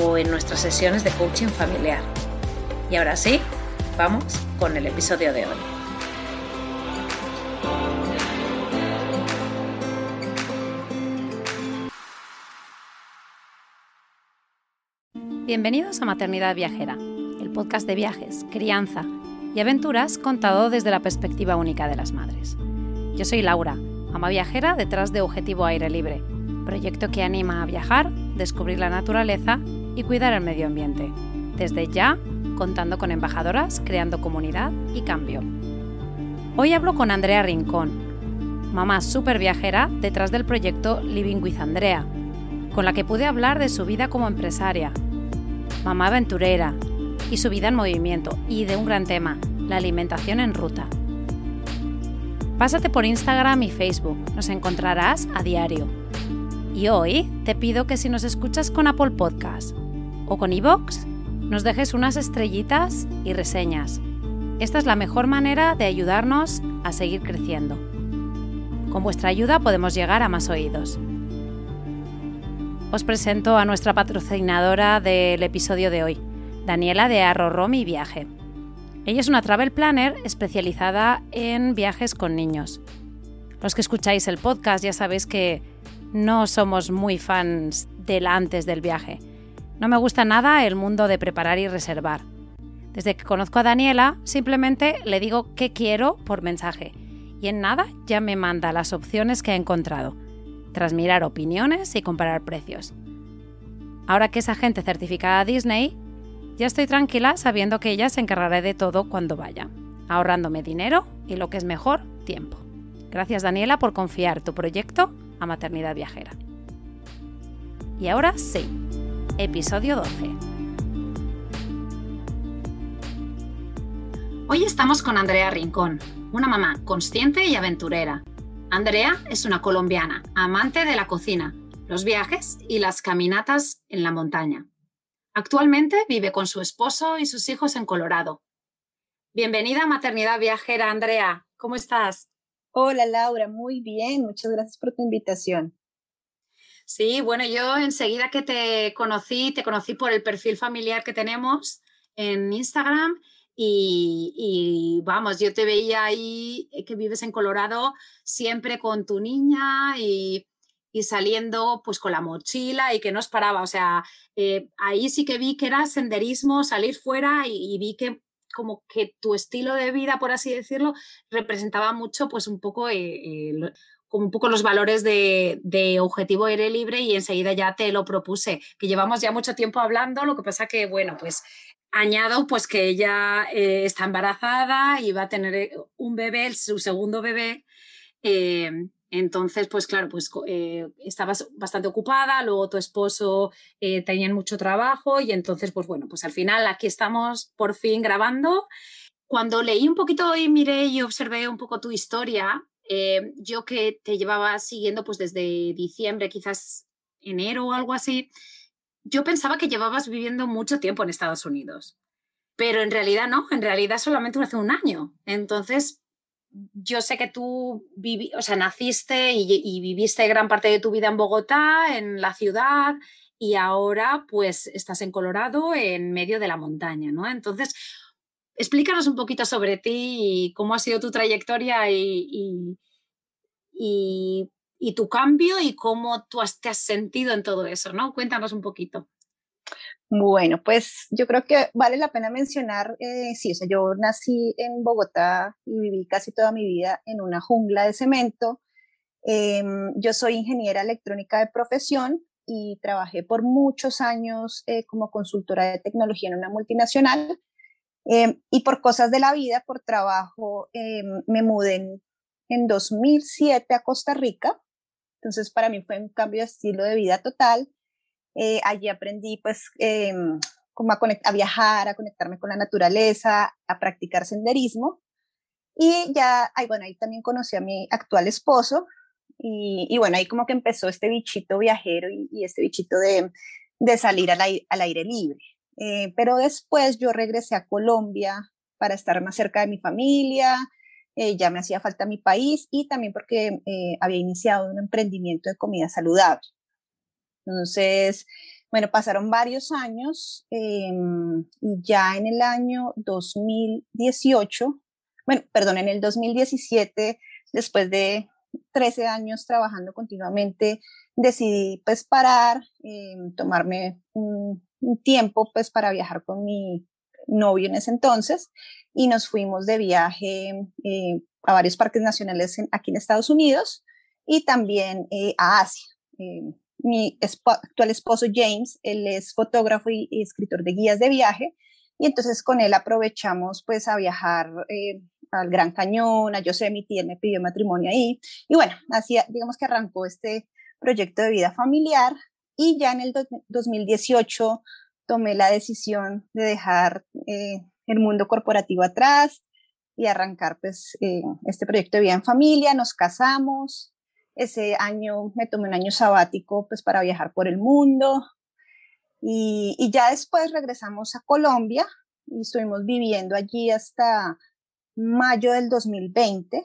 o en nuestras sesiones de coaching familiar. Y ahora sí, vamos con el episodio de hoy. Bienvenidos a Maternidad Viajera, el podcast de viajes, crianza y aventuras contado desde la perspectiva única de las madres. Yo soy Laura, ama viajera detrás de Objetivo Aire Libre, proyecto que anima a viajar, descubrir la naturaleza y cuidar el medio ambiente. Desde ya, contando con embajadoras, creando comunidad y cambio. Hoy hablo con Andrea Rincón, mamá súper viajera detrás del proyecto Living with Andrea, con la que pude hablar de su vida como empresaria, mamá aventurera y su vida en movimiento y de un gran tema, la alimentación en ruta. Pásate por Instagram y Facebook, nos encontrarás a diario. Y hoy te pido que si nos escuchas con Apple Podcast o con iVoox, nos dejes unas estrellitas y reseñas. Esta es la mejor manera de ayudarnos a seguir creciendo. Con vuestra ayuda podemos llegar a más oídos. Os presento a nuestra patrocinadora del episodio de hoy, Daniela de Arrorro Mi Viaje. Ella es una travel planner especializada en viajes con niños. Los que escucháis el podcast ya sabéis que no somos muy fans del antes del viaje. No me gusta nada el mundo de preparar y reservar. Desde que conozco a Daniela, simplemente le digo qué quiero por mensaje y en nada ya me manda las opciones que ha encontrado, tras mirar opiniones y comparar precios. Ahora que es agente certificada Disney, ya estoy tranquila sabiendo que ella se encargará de todo cuando vaya, ahorrándome dinero y lo que es mejor, tiempo. Gracias Daniela por confiar tu proyecto a Maternidad Viajera. Y ahora sí, episodio 12. Hoy estamos con Andrea Rincón, una mamá consciente y aventurera. Andrea es una colombiana, amante de la cocina, los viajes y las caminatas en la montaña. Actualmente vive con su esposo y sus hijos en Colorado. Bienvenida a Maternidad Viajera, Andrea. ¿Cómo estás? Hola, Laura. Muy bien. Muchas gracias por tu invitación. Sí, bueno, yo enseguida que te conocí, te conocí por el perfil familiar que tenemos en Instagram y, vamos, yo te veía ahí que vives en Colorado siempre con tu niña y y saliendo pues con la mochila y que no os paraba. O sea, eh, ahí sí que vi que era senderismo, salir fuera y, vi que como que tu estilo de vida, por así decirlo, representaba mucho pues un poco... Eh, como un poco los valores de, objetivo aire libre y enseguida ya te lo propuse, que llevamos ya mucho tiempo hablando, lo que pasa que, bueno, pues añado pues que ella eh, está embarazada y va a tener un bebé, su segundo bebé, entonces, pues claro, pues eh, estabas bastante ocupada, luego tu esposo eh, tenía mucho trabajo y entonces, pues bueno, pues al final aquí estamos por fin grabando. Cuando leí un poquito y miré y observé un poco tu historia, eh, yo que te llevaba siguiendo pues desde diciembre, quizás enero o algo así, yo pensaba que llevabas viviendo mucho tiempo en Estados Unidos, pero en realidad no, en realidad solamente hace un año. Entonces, yo sé que tú o sea, naciste y, viviste gran parte de tu vida en Bogotá, en la ciudad, y ahora pues estás en Colorado, en medio de la montaña, ¿no? Entonces, explícanos un poquito sobre ti y cómo ha sido tu trayectoria y, tu cambio y cómo tú te has sentido en todo eso, ¿no? Cuéntanos un poquito. Bueno, pues yo creo que vale la pena mencionar, eh, sí, o sea, yo nací en Bogotá y viví casi toda mi vida en una jungla de cemento. Em, yo soy ingeniera electrónica de profesión y trabajé por muchos años eh, como consultora de tecnología en una multinacional. Em, y por cosas de la vida, por trabajo, em, me mudé en, en 2007 a Costa Rica. Entonces, para mí fue un cambio de estilo de vida total eh, allí aprendí pues em, como a, a, viajar, a conectarme con la naturaleza, a practicar senderismo. Y ya, ay, bueno, ahí también conocí a mi actual esposo. Y, y bueno, ahí como que empezó este bichito viajero y, este bichito de, de salir al, aire, al aire libre. Eh, pero después yo regresé a Colombia para estar más cerca de mi familia, eh, ya me hacía falta mi país y también porque había iniciado un emprendimiento de comida saludable. Entonces, bueno, pasaron varios años em, y ya en el año 2018, bueno, perdón, en el 2017, después de 13 años trabajando continuamente, decidí pues parar, em, tomarme un, tiempo pues para viajar con mi novio en ese entonces y nos fuimos de viaje eh, a varios parques nacionales aquí en Estados Unidos y también eh, a Asia. Em, mi actual esposo James, él es fotógrafo y, escritor de guías de viaje, y entonces con él aprovechamos pues a viajar eh, al Gran Cañón, a Yosemite, él me pidió matrimonio ahí, y bueno, así digamos que arrancó este proyecto de vida familiar, y ya en el 2018 tomé la decisión de dejar eh, el mundo corporativo atrás y arrancar pues eh, este proyecto de vida en familia, nos casamos, ese año me tomé un año sabático pues para viajar por el mundo y, ya después regresamos a Colombia y estuvimos viviendo allí hasta mayo del 2020.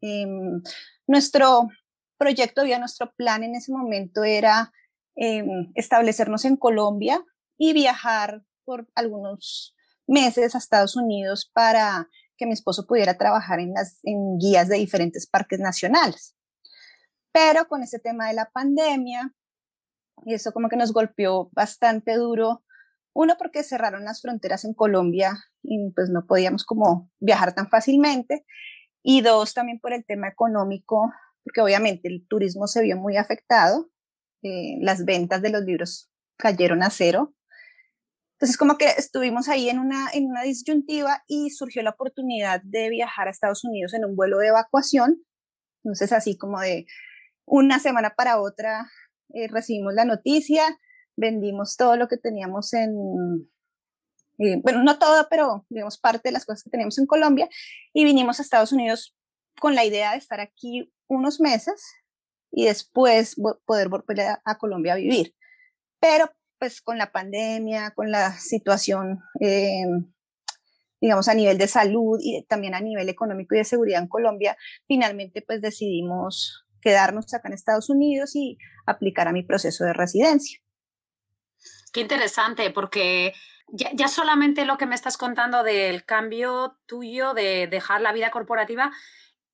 Em, nuestro proyecto, ya nuestro plan en ese momento era em, establecernos en Colombia y viajar por algunos meses a Estados Unidos para que mi esposo pudiera trabajar en, las, en guías de diferentes parques nacionales. Pero con ese tema de la pandemia, y eso como que nos golpeó bastante duro, uno porque cerraron las fronteras en Colombia y pues no podíamos como viajar tan fácilmente, y dos también por el tema económico, porque obviamente el turismo se vio muy afectado, eh, las ventas de los libros cayeron a cero. Entonces como que estuvimos ahí en una, en una disyuntiva y surgió la oportunidad de viajar a Estados Unidos en un vuelo de evacuación. Entonces así como de, una semana para otra eh, recibimos la noticia, vendimos todo lo que teníamos en, eh, bueno, no todo, pero digamos parte de las cosas que teníamos en Colombia y vinimos a Estados Unidos con la idea de estar aquí unos meses y después poder volver a, Colombia a vivir. Pero pues con la pandemia, con la situación, eh, digamos, a nivel de salud y también a nivel económico y de seguridad en Colombia, finalmente pues decidimos quedarnos acá en Estados Unidos y aplicar a mi proceso de residencia. Qué interesante, porque ya, solamente lo que me estás contando del cambio tuyo de dejar la vida corporativa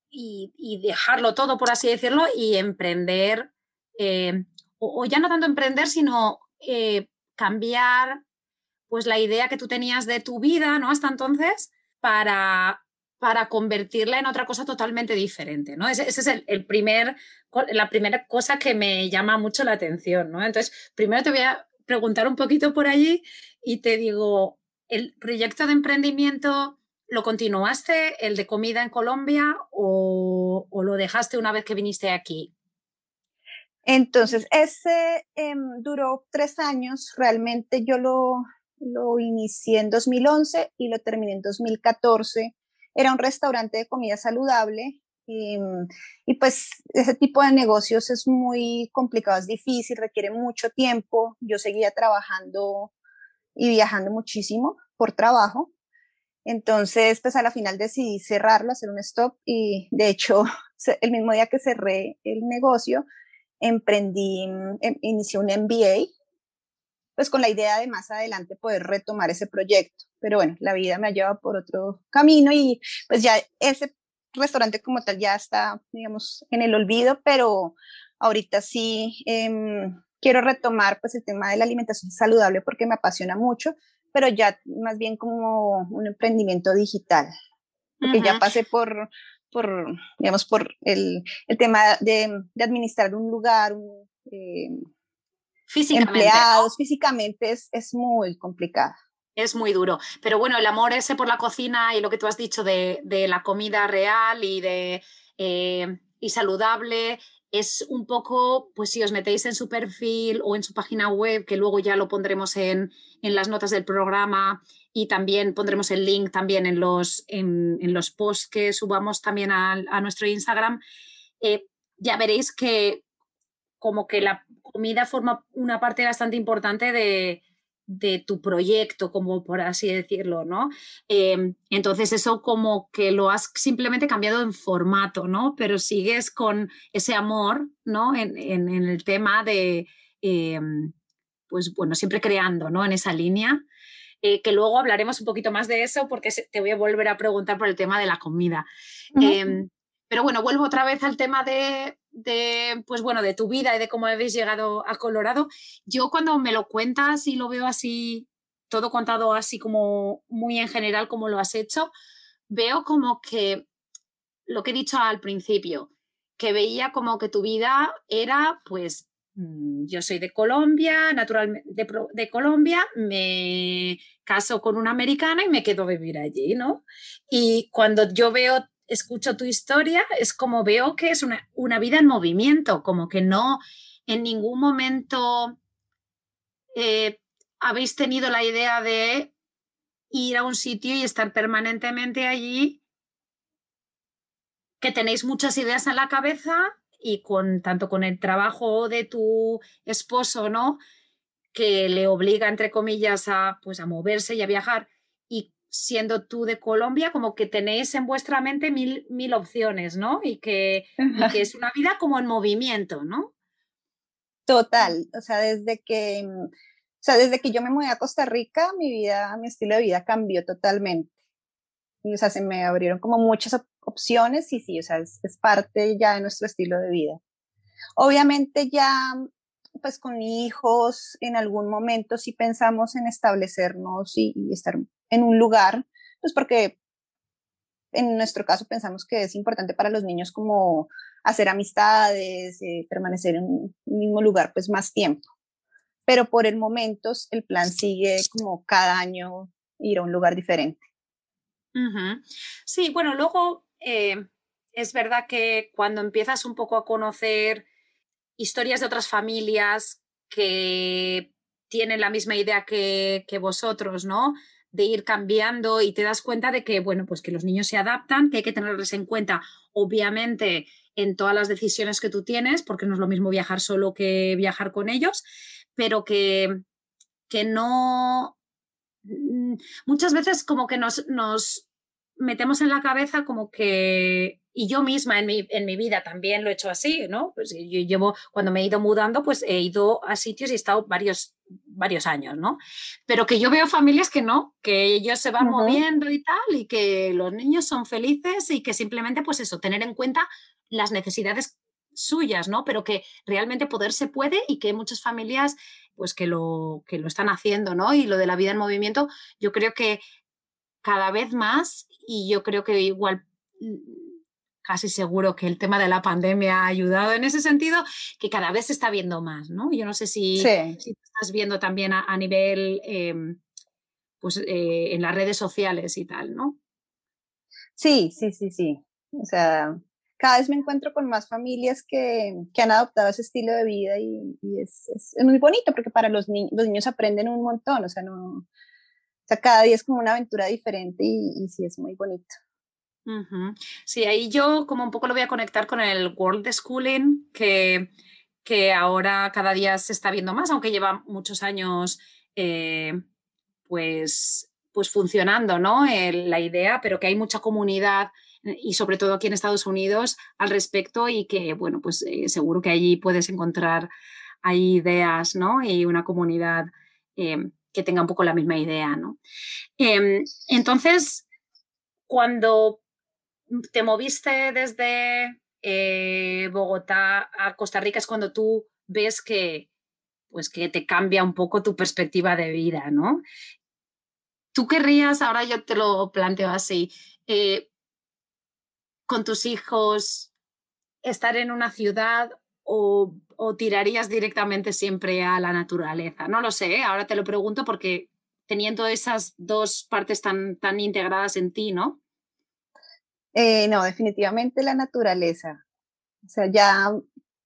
y, dejarlo todo, por así decirlo, y emprender, eh, o, ya no tanto emprender, sino eh, cambiar pues la idea que tú tenías de tu vida, ¿no? Hasta entonces, para para convertirla en otra cosa totalmente diferente, ¿no? Ese, es el, primer, la primera cosa que me llama mucho la atención, ¿no? Entonces, primero te voy a preguntar un poquito por allí y te digo, ¿el proyecto de emprendimiento lo continuaste, el de comida en Colombia, o, lo dejaste una vez que viniste aquí? Entonces, ese em, duró tres años, realmente yo lo, lo inicié en 2011 y lo terminé en 2014 era un restaurante de comida saludable y, pues ese tipo de negocios es muy complicado, es difícil, requiere mucho tiempo. Yo seguía trabajando y viajando muchísimo por trabajo. Entonces, pues a la final decidí cerrarlo, hacer un stop y de hecho, el mismo día que cerré el negocio, emprendí, em, inicié un MBA pues con la idea de más adelante poder retomar ese proyecto. Pero bueno, la vida me ha llevado por otro camino y pues ya ese restaurante como tal ya está, digamos, en el olvido, pero ahorita sí, em, quiero retomar pues el tema de la alimentación saludable porque me apasiona mucho, pero ya más bien como un emprendimiento digital, porque ya pasé por, por, digamos, por el, el tema de, de, administrar un lugar, un, eh, físicamente, empleados, físicamente es, es muy complicado. Es muy duro. Pero bueno, el amor ese por la cocina y lo que tú has dicho de, de la comida real y de eh, y saludable es un poco, pues si os metéis en su perfil o en su página web, que luego ya lo pondremos en, en las notas del programa y también pondremos el link también en los, en, en los posts que subamos también a, a nuestro Instagram, eh, ya veréis que como que la comida forma una parte bastante importante de, de tu proyecto, como por así decirlo, ¿no? Em, entonces eso como que lo has simplemente cambiado en formato, ¿no? Pero sigues con ese amor, ¿no? En, el tema de, em, pues bueno, siempre creando, ¿no? En esa línea. Eh, que luego hablaremos un poquito más de eso porque te voy a volver a preguntar por el tema de la comida. Pero bueno, vuelvo otra vez al tema de, pues bueno, de tu vida y de cómo habéis llegado a Colorado. Yo cuando me lo cuentas y lo veo así, todo contado así como muy en general como lo has hecho, veo como que lo que he dicho al principio, que veía como que tu vida era pues mm, yo soy de Colombia, naturalmente de, de, Colombia, me caso con una americana y me quedo a vivir allí, ¿no? Y cuando yo veo escucho tu historia, es como veo que es una, una vida en movimiento, como que no en ningún momento eh, habéis tenido la idea de ir a un sitio y estar permanentemente allí, que tenéis muchas ideas en la cabeza y con tanto con el trabajo de tu esposo, ¿no? que le obliga entre comillas a pues a moverse y a viajar siendo tú de Colombia, como que tenéis en vuestra mente mil, mil opciones, ¿no? Y que, es una vida como en movimiento, ¿no? Total, o sea, desde que, o sea, desde que yo me mudé a Costa Rica, mi vida, mi estilo de vida cambió totalmente. Y, o sea, se me abrieron como muchas opciones y sí, o sea, es, parte ya de nuestro estilo de vida. Obviamente ya, pues con hijos, en algún momento sí pensamos en establecernos y, y estar en un lugar, pues porque en nuestro caso pensamos que es importante para los niños como hacer amistades, eh, permanecer en un mismo lugar pues más tiempo. Pero por el momento el plan sigue como cada año ir a un lugar diferente. Sí, bueno, luego eh, es verdad que cuando empiezas un poco a conocer historias de otras familias que tienen la misma idea que, que vosotros, ¿no? De ir cambiando y te das cuenta de que, bueno, pues que los niños se adaptan, que hay que tenerles en cuenta, obviamente, en todas las decisiones que tú tienes, porque no es lo mismo viajar solo que viajar con ellos, pero que, que no... Mm, muchas veces como que nos, nos metemos en la cabeza como que, y yo misma en mi, en mi vida también lo he hecho así, ¿no? Pues yo llevo, cuando me he ido mudando, pues he ido a sitios y he estado varios, varios años, ¿no? Pero que yo veo familias que no, que ellos se van moviendo y tal, y que los niños son felices y que simplemente, pues eso, tener en cuenta las necesidades suyas, ¿no? Pero que realmente poder se puede y que muchas familias pues que lo, que lo están haciendo, ¿no? Y lo de la vida en movimiento, yo creo que cada vez más y yo creo que igual casi seguro que el tema de la pandemia ha ayudado en ese sentido, que cada vez se está viendo más, ¿no? Yo no sé si, estás viendo también a, nivel, em, pues eh, en las redes sociales y tal, ¿no? Sí, sí, sí, sí. O sea, cada vez me encuentro con más familias que, que han adoptado ese estilo de vida y, es, es, muy bonito porque para los, los niños aprenden un montón, o sea, no, sea, cada día es como una aventura diferente y, sí es muy bonito. Sí, ahí yo como un poco lo voy a conectar con el World Schooling, que, que ahora cada día se está viendo más, aunque lleva muchos años eh, pues, pues funcionando ¿no? la idea, pero que hay mucha comunidad eh, y sobre todo aquí en Estados Unidos al respecto y que, bueno, pues eh, seguro que allí puedes encontrar hay ideas, ¿no? Y una comunidad que tenga un poco la misma idea, ¿no? Em, entonces, cuando te moviste desde eh, Bogotá a Costa Rica es cuando tú ves que, pues que te cambia un poco tu perspectiva de vida, ¿no? ¿Tú querrías, ahora yo te lo planteo así, eh, con tus hijos estar en una ciudad o, tirarías directamente siempre a la naturaleza? No lo sé, ¿eh? ahora te lo pregunto porque teniendo esas dos partes tan, tan integradas en ti, ¿no? Eh, no, definitivamente la naturaleza. O sea, ya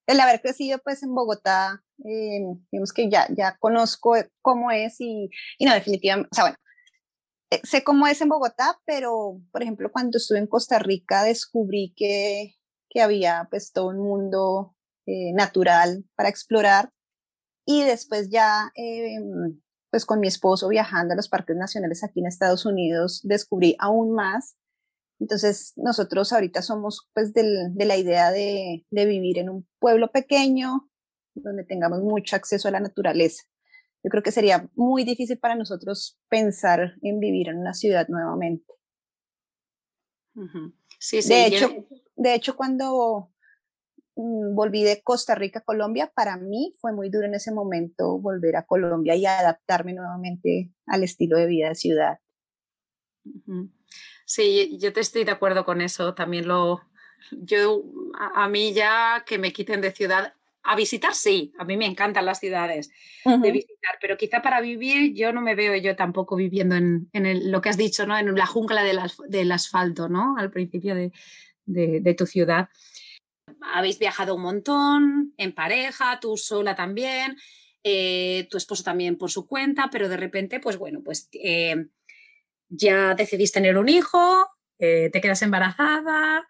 el haber crecido pues en Bogotá, eh, digamos que ya, ya conozco cómo es y, y no, definitivamente, o sea, bueno, eh, sé cómo es en Bogotá, pero por ejemplo cuando estuve en Costa Rica descubrí que, que había pues todo un mundo natural para explorar y después ya pues con mi esposo viajando a los parques nacionales aquí en Estados Unidos descubrí aún más entonces, nosotros ahorita somos pues del, de la idea de, de, vivir en un pueblo pequeño donde tengamos mucho acceso a la naturaleza. Yo creo que sería muy difícil para nosotros pensar en vivir en una ciudad nuevamente. sí, sí, de, hecho, de hecho, cuando mm, volví de Costa Rica a Colombia, para mí fue muy duro en ese momento volver a Colombia y adaptarme nuevamente al estilo de vida de ciudad. Sí, yo te estoy de acuerdo con eso. También lo. Yo, a, mí ya que me quiten de ciudad. A visitar sí, a mí me encantan las ciudades de visitar, pero quizá para vivir yo no me veo yo tampoco viviendo en, lo que has dicho, ¿no? En la jungla del, del asfalto, ¿no? Al principio de, de, tu ciudad. Habéis viajado un montón, en pareja, tú sola también, eh, tu esposo también por su cuenta, pero de repente, pues bueno, pues eh, ya decidís tener un hijo, eh, te quedas embarazada,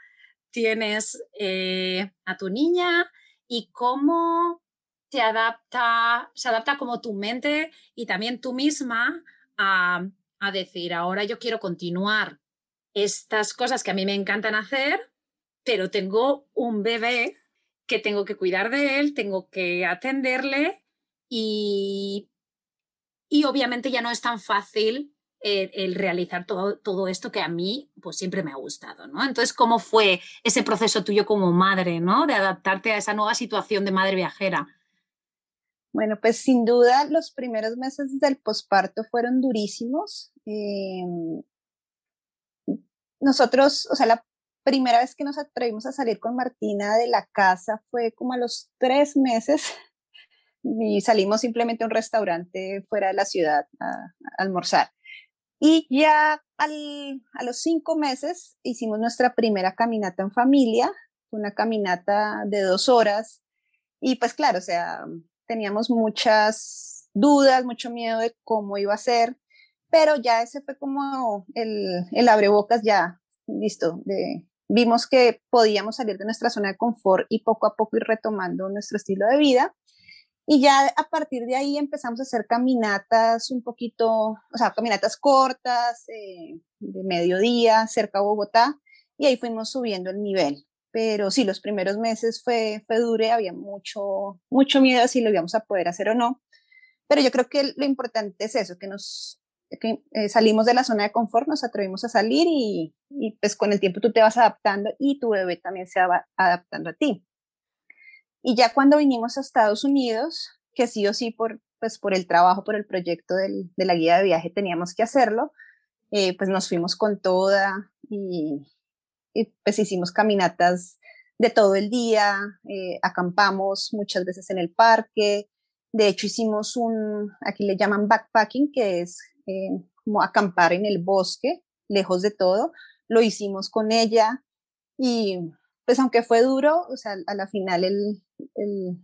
tienes eh, a tu niña y cómo te adapta, se adapta como tu mente y también tú misma a, a decir, ahora yo quiero continuar estas cosas que a mí me encantan hacer, pero tengo un bebé que tengo que cuidar de él, tengo que atenderle y, y obviamente ya no es tan fácil el, realizar todo, todo, esto que a mí pues siempre me ha gustado, ¿no? Entonces, ¿cómo fue ese proceso tuyo como madre, ¿no? De adaptarte a esa nueva situación de madre viajera. Bueno, pues sin duda los primeros meses del posparto fueron durísimos. Em, nosotros, o sea, la primera vez que nos atrevimos a salir con Martina de la casa fue como a los tres meses y salimos simplemente a un restaurante fuera de la ciudad a almorzar. Y ya a los cinco meses hicimos nuestra primera caminata en familia, una caminata de dos horas. Y pues claro, o sea, teníamos muchas dudas, mucho miedo de cómo iba a ser, pero ya ese fue como el, el abrebocas ya, listo, vimos que podíamos salir de nuestra zona de confort y poco a poco ir retomando nuestro estilo de vida. Y ya a partir de ahí empezamos a hacer caminatas un poquito, o sea, caminatas cortas, eh, de mediodía, cerca a Bogotá, y ahí fuimos subiendo el nivel. Pero sí, los primeros meses fue, fue duro, había mucho, mucho miedo si lo íbamos a poder hacer o no. Pero yo creo que lo importante es eso, que nos que, eh, salimos de la zona de confort, nos atrevimos a salir y, y pues con el tiempo tú te vas adaptando y tu bebé también se va adaptando a ti. Y ya cuando vinimos a Estados Unidos, que sí o sí por, pues por el trabajo, por el proyecto del, de la guía de viaje teníamos que hacerlo, eh, pues nos fuimos con toda y, pues hicimos caminatas de todo el día, eh, acampamos muchas veces en el parque, de hecho hicimos un, aquí le llaman backpacking, que es eh, como acampar en el bosque, lejos de todo, lo hicimos con ella y pues aunque fue duro, o sea, a la final el, el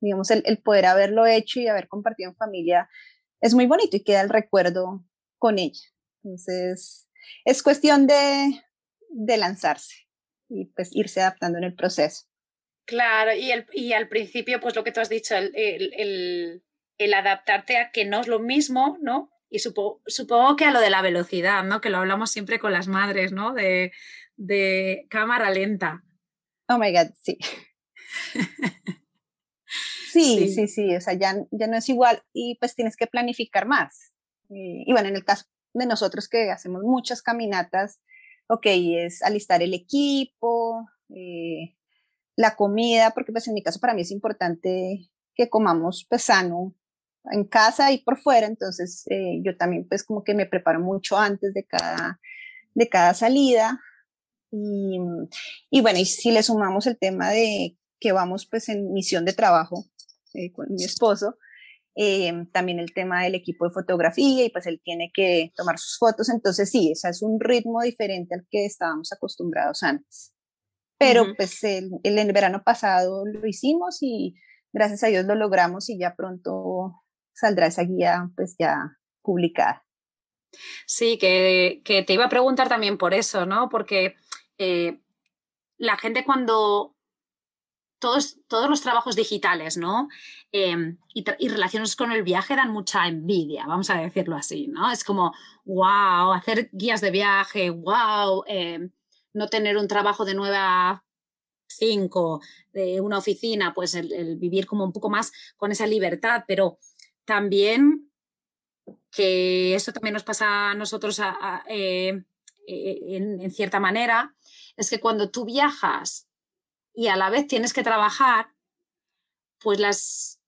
digamos, el, el, poder haberlo hecho y haber compartido en familia es muy bonito y queda el recuerdo con ella. Entonces, es cuestión de, de lanzarse y pues irse adaptando en el proceso. Claro, y, el, y al principio, pues lo que tú has dicho, el, el, adaptarte a que no es lo mismo, ¿no? Y supongo, supongo que a lo de la velocidad, ¿no? Que lo hablamos siempre con las madres, ¿no? De, de cámara lenta. Oh my God, sí. sí, sí, sí, o sea, ya, ya no es igual y pues tienes que planificar más. Y, bueno, en el caso de nosotros que hacemos muchas caminatas, ok, es alistar el equipo, eh, la comida, porque pues en mi caso para mí es importante que comamos pues sano en casa y por fuera, entonces eh, yo también pues como que me preparo mucho antes de cada, de cada salida. Y, y bueno, y si le sumamos el tema de que vamos pues en misión de trabajo eh, con mi esposo, eh, también el tema del equipo de fotografía y pues él tiene que tomar sus fotos, entonces sí, ese es un ritmo diferente al que estábamos acostumbrados antes. Pero pues el, el, verano pasado lo hicimos y gracias a Dios lo logramos y ya pronto saldrá esa guía pues ya publicada. Sí, que, que te iba a preguntar también por eso, ¿no? Porque eh, la gente cuando todos, todos los trabajos digitales, ¿no? Em, y, y, relaciones con el viaje dan mucha envidia, vamos a decirlo así, ¿no? Es como, wow, hacer guías de viaje, wow, em, no tener un trabajo de 9 a 5, de una oficina, pues el, vivir como un poco más con esa libertad, pero también que esto también nos pasa a nosotros eh, eh, en, cierta manera, es que cuando tú viajas y a la vez tienes que trabajar, pues las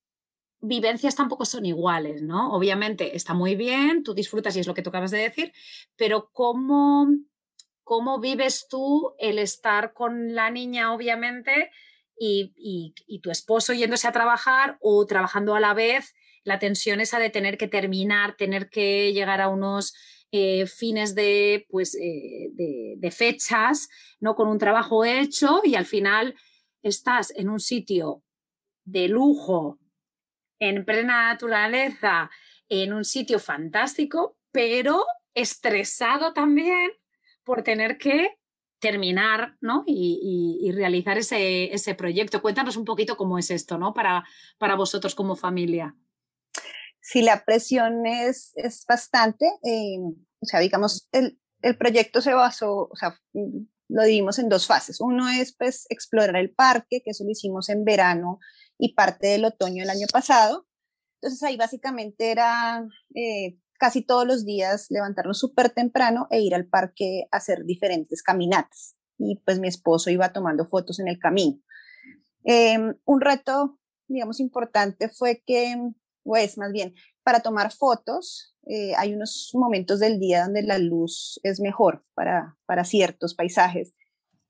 vivencias tampoco son iguales, ¿no? Obviamente está muy bien, tú disfrutas y es lo que tú acabas de decir, pero ¿cómo, cómo vives tú el estar con la niña, obviamente, y, y tu esposo yéndose a trabajar o trabajando a la vez? la tensión esa de tener que terminar, tener que llegar a unos eh, fines de, pues, eh, de, fechas, ¿no? Con un trabajo hecho y al final estás en un sitio de lujo, en plena naturaleza, en un sitio fantástico, pero estresado también por tener que terminar ¿no? y, realizar ese, ese, proyecto. Cuéntanos un poquito cómo es esto ¿no? para, para vosotros como familia si la presión es, es bastante, eh, o sea, digamos, el, el, proyecto se basó, o sea, lo dividimos en dos fases. Uno es, pues, explorar el parque, que eso lo hicimos en verano y parte del otoño del año pasado. Entonces ahí básicamente era eh, casi todos los días levantarnos súper temprano e ir al parque a hacer diferentes caminatas. Y pues mi esposo iba tomando fotos en el camino. Em, un reto, digamos, importante fue que pues más bien, para tomar fotos, eh, hay unos momentos del día donde la luz es mejor para, para ciertos paisajes,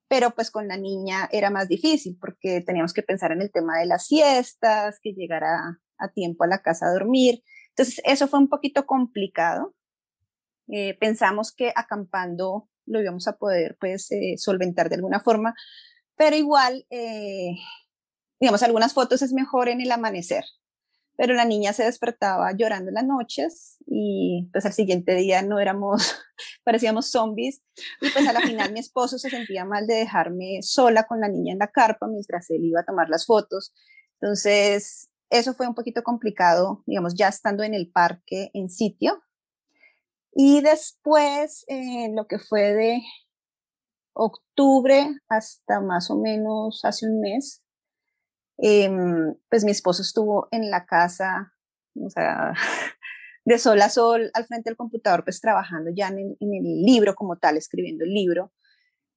pero pues con la niña era más difícil porque teníamos que pensar en el tema de las siestas, que llegara a tiempo a la casa a dormir. Entonces, eso fue un poquito complicado. Eh, pensamos que acampando lo íbamos a poder pues eh, solventar de alguna forma, pero igual, digamos, algunas fotos es mejor en el amanecer, pero la niña se despertaba llorando en las noches y pues al siguiente día no éramos, parecíamos zombies y pues a la final mi esposo se sentía mal de dejarme sola con la niña en la carpa mientras él iba a tomar las fotos. Entonces, eso fue un poquito complicado, digamos, ya estando en el parque en sitio. Y después, en lo que fue de octubre hasta más o menos hace un mes, Em, pues mi esposo estuvo en la casa, o sea, de sol a sol al frente del computador, pues trabajando ya en, el libro como tal, escribiendo el libro.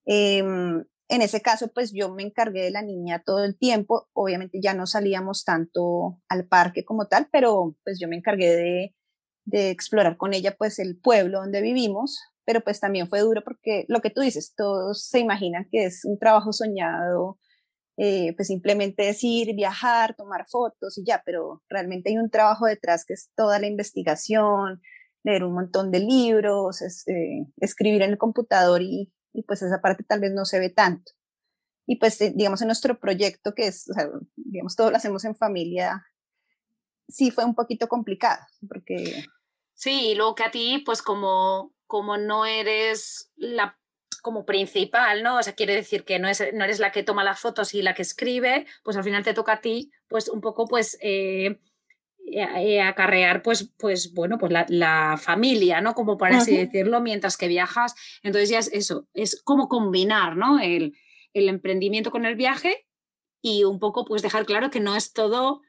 Em, en ese caso, pues yo me encargué de la niña todo el tiempo. Obviamente ya no salíamos tanto al parque como tal, pero pues yo me encargué de, de explorar con ella pues el pueblo donde vivimos, pero pues también fue duro porque lo que tú dices, todos se imaginan que es un trabajo soñado, eh, pues simplemente decir, viajar, tomar fotos y ya, pero realmente hay un trabajo detrás que es toda la investigación, leer un montón de libros, eh, escribir en el computador y, y, pues esa parte tal vez no se ve tanto. Y pues eh, digamos en nuestro proyecto que es, digamos, todo lo hacemos en familia, sí fue un poquito complicado porque... Sí, y luego que a ti, pues como, como no eres la como principal, ¿no? O sea, quiere decir que no, es, no eres la que toma las fotos y la que escribe, pues al final te toca a ti, pues un poco, pues... Eh, eh, eh, acarrear pues, pues bueno pues la, familia no como para así decirlo mientras que viajas. Entonces ya es eso es como combinar no el, el emprendimiento con el viaje y un poco pues dejar claro que no es todo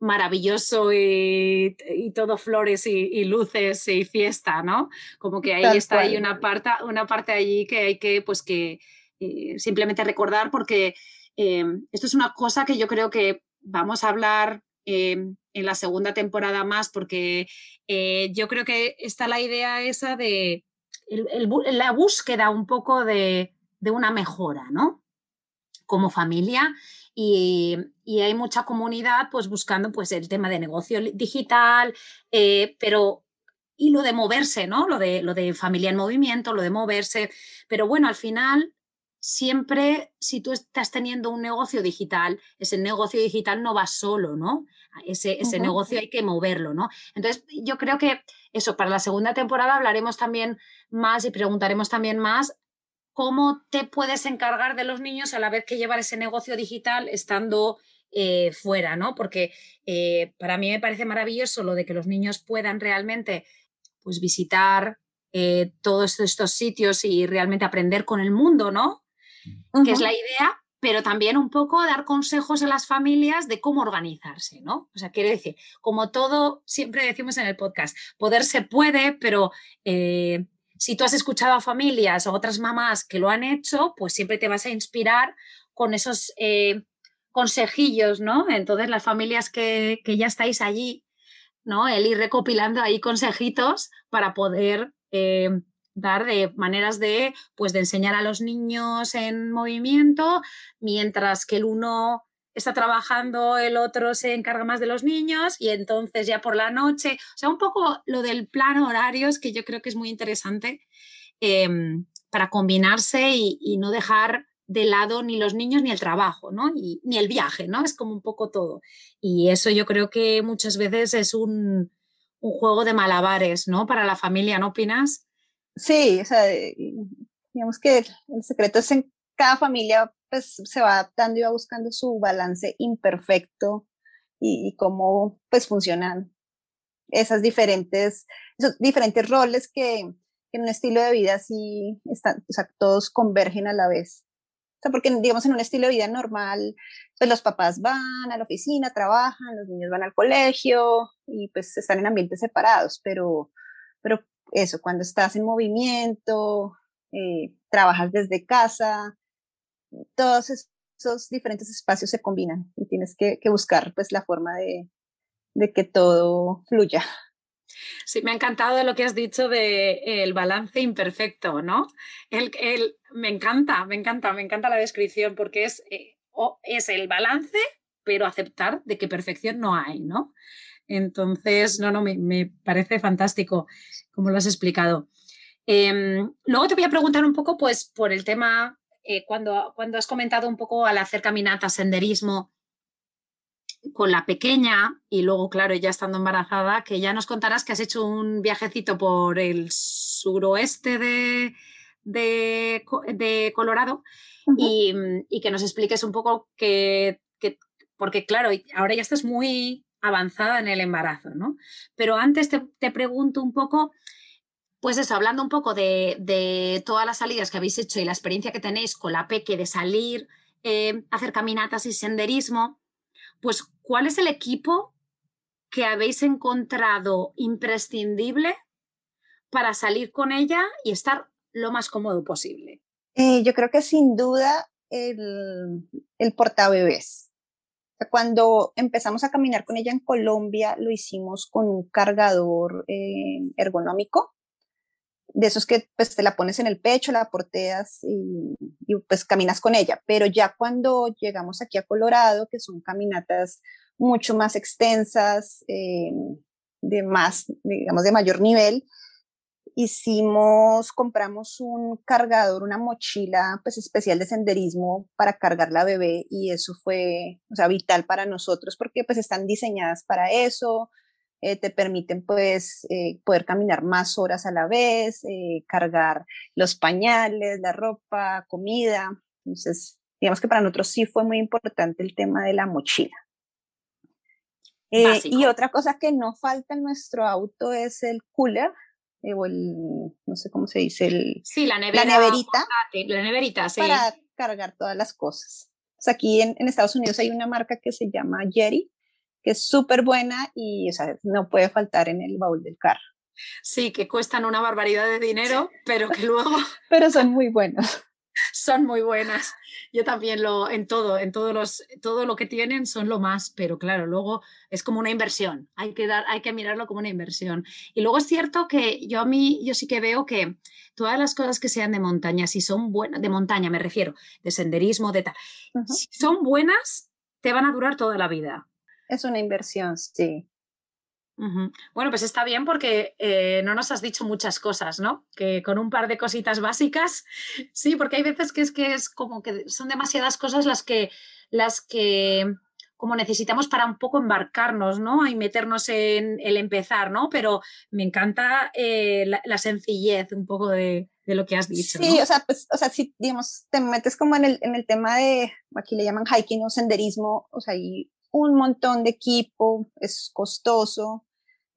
maravilloso y, todo flores y, luces y fiesta, ¿no? Como que ahí está ahí una parte, una parte allí que hay que, pues que eh, simplemente recordar porque eh, esto es una cosa que yo creo que vamos a hablar em, en la segunda temporada más, porque eh, yo creo que está la idea esa de la búsqueda un poco de, de una mejora, ¿no? Como familia y, hay mucha comunidad pues buscando pues el tema de negocio digital, eh, pero y lo de moverse, ¿no? Lo de, lo de familia en movimiento, lo de moverse, pero bueno, al final siempre si tú estás teniendo un negocio digital, ese negocio digital no va solo, ¿no? Ese, ese negocio hay que moverlo, ¿no? Entonces, yo creo que eso, para la segunda temporada hablaremos también más y preguntaremos también más cómo te puedes encargar de los niños a la vez que llevar ese negocio digital estando eh, fuera, ¿no? Porque eh, para mí me parece maravilloso lo de que los niños puedan realmente pues, visitar eh, todos estos sitios y realmente aprender con el mundo, ¿no? Que es la idea, pero también un poco dar consejos a las familias de cómo organizarse, ¿no? O sea, quiere decir, como todo, siempre decimos en el podcast, poder se puede, pero si tú has escuchado a familias o otras mamás que lo han hecho, pues siempre te vas a inspirar con esos eh, consejillos, ¿no? Entonces, las familias que, ya estáis allí, ¿no? El ir recopilando ahí consejitos para poder eh, dar de maneras de, pues, de enseñar a los niños en movimiento, mientras que el uno está trabajando, el otro se encarga más de los niños y entonces ya por la noche, o sea, un poco lo del plan horarios que yo creo que es muy interesante em, para combinarse y, no dejar de lado ni los niños ni el trabajo, ¿no? Y, ni el viaje, ¿no? Es como un poco todo. Y eso yo creo que muchas veces es un, juego de malabares, ¿no? Para la familia, ¿no opinas? Sí, o sea, digamos que el secreto es en cada familia pues se va adaptando y va buscando su balance imperfecto y, cómo pues funcionan esas diferentes, esos diferentes roles que, en un estilo de vida sí están, o sea, todos convergen a la vez. O sea, porque digamos en un estilo de vida normal, pues los papás van a la oficina, trabajan, los niños van al colegio y pues están en ambientes separados, pero, pero eso, cuando estás en movimiento, eh, trabajas desde casa, todos esos diferentes espacios se combinan y tienes que, buscar pues la forma de, que todo fluya. Sí, me ha encantado lo que has dicho de balance imperfecto, ¿no? El, el, me encanta, me encanta, me encanta la descripción porque es, eh, es el balance, pero aceptar de que perfección no hay, ¿no? Entonces, no, no, me, me parece fantástico como lo has explicado. Em, luego te voy a preguntar un poco, pues, por el tema eh, cuando, cuando has comentado un poco al hacer caminata, senderismo con la pequeña y luego, claro, ya estando embarazada, que ya nos contarás que has hecho un viajecito por el suroeste de, de, Colorado y, que nos expliques un poco que, porque claro, ahora ya estás muy avanzada en el embarazo, ¿no? Pero antes te, te pregunto un poco pues eso, hablando un poco de, todas las salidas que habéis hecho y la experiencia que tenéis con la Peque de salir, eh, hacer caminatas y senderismo, pues ¿cuál es el equipo que habéis encontrado imprescindible para salir con ella y estar lo más cómodo posible? Eh, yo creo que sin duda el, el portabebés. Cuando empezamos a caminar con ella en Colombia, lo hicimos con un cargador eh, ergonómico de esos que pues te la pones en el pecho, la porteas y, pues caminas con ella. Pero ya cuando llegamos aquí a Colorado, que son caminatas mucho más extensas, eh, de más, digamos, de mayor nivel, hicimos, compramos un cargador, una mochila pues especial de senderismo para cargar la bebé y eso fue, o sea, vital para nosotros porque pues están diseñadas para eso, eh, te permiten pues eh, poder caminar más horas a la vez, eh, cargar los pañales, la ropa, comida. Entonces, digamos que para nosotros sí fue muy importante el tema de la mochila. y otra cosa que no falta en nuestro auto es el cooler, o el, no sé cómo se dice, el, sí, la, neverita. La neverita, sí. Para cargar todas las cosas. aquí en, en Estados Unidos hay una marca que se llama Jerry, que es súper buena y no puede faltar en el baúl del carro. Sí, que cuestan una barbaridad de dinero, pero que luego... pero son muy buenos. Son muy buenas. Yo también lo, en todo, en todos los, todo lo que tienen son lo más, pero claro, luego es como una inversión. Hay que dar, hay que mirarlo como una inversión. Y luego es cierto que yo a mí, yo sí que veo que todas las cosas que sean de montaña, si son buenas, de montaña me refiero, de senderismo, de tal, si son buenas, te van a durar toda la vida. Es una inversión, sí. Bueno, pues está bien porque eh, no nos has dicho muchas cosas, ¿no? Que con un par de cositas básicas, sí, porque hay veces que es que es como que son demasiadas cosas las que, las que como necesitamos para un poco embarcarnos, ¿no? Y meternos en el empezar, ¿no? Pero me encanta eh, la, sencillez un poco de, lo que has dicho. Sí, o sea, pues, o sea, si digamos, te metes como en el, en el tema de, aquí le llaman hiking o senderismo, o sea, hay un montón de equipo, es costoso,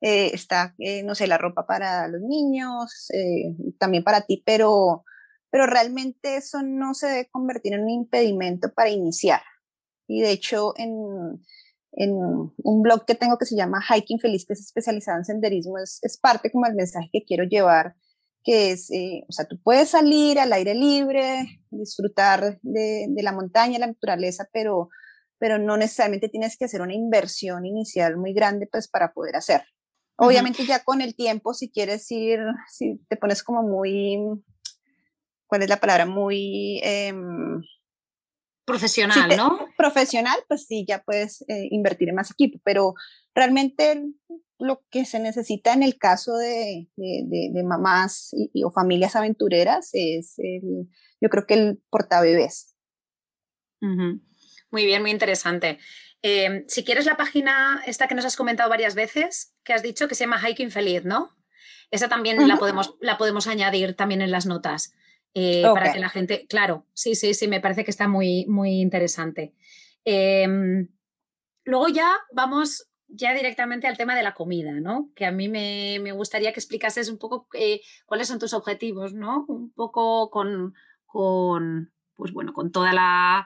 eh, está, eh, no sé, la ropa para los niños, eh, también para ti, pero, pero realmente eso no se debe convertir en un impedimento para iniciar. Y de hecho, en, en un blog que tengo que se llama Hiking Feliz, que es especializado en senderismo, es, es parte como el mensaje que quiero llevar, que es, o sea, tú puedes salir al aire libre, disfrutar de la montaña, la naturaleza, pero pero no necesariamente tienes que hacer una inversión inicial muy grande pues para poder hacer. Obviamente ya con el tiempo, si quieres ir, si te pones como muy, ¿cuál es la palabra? Muy... Em, profesional, ¿no? Profesional, pues sí, ya puedes eh, invertir en más equipo, pero realmente lo que se necesita en el caso de, de, mamás y, o familias aventureras es, el, yo creo que el portabebés. Muy bien, muy interesante. Em, si quieres la página esta que nos has comentado varias veces, que has dicho que se llama Hiking Feliz, ¿no? Esa también la, podemos, la podemos añadir también en las notas. Eh, para que la gente, claro, sí, sí, sí, me parece que está muy, muy interesante. Em, luego ya vamos ya directamente al tema de la comida, ¿no? Que a mí me, gustaría que explicases un poco eh, cuáles son tus objetivos, ¿no? Un poco con, con, pues bueno, con toda la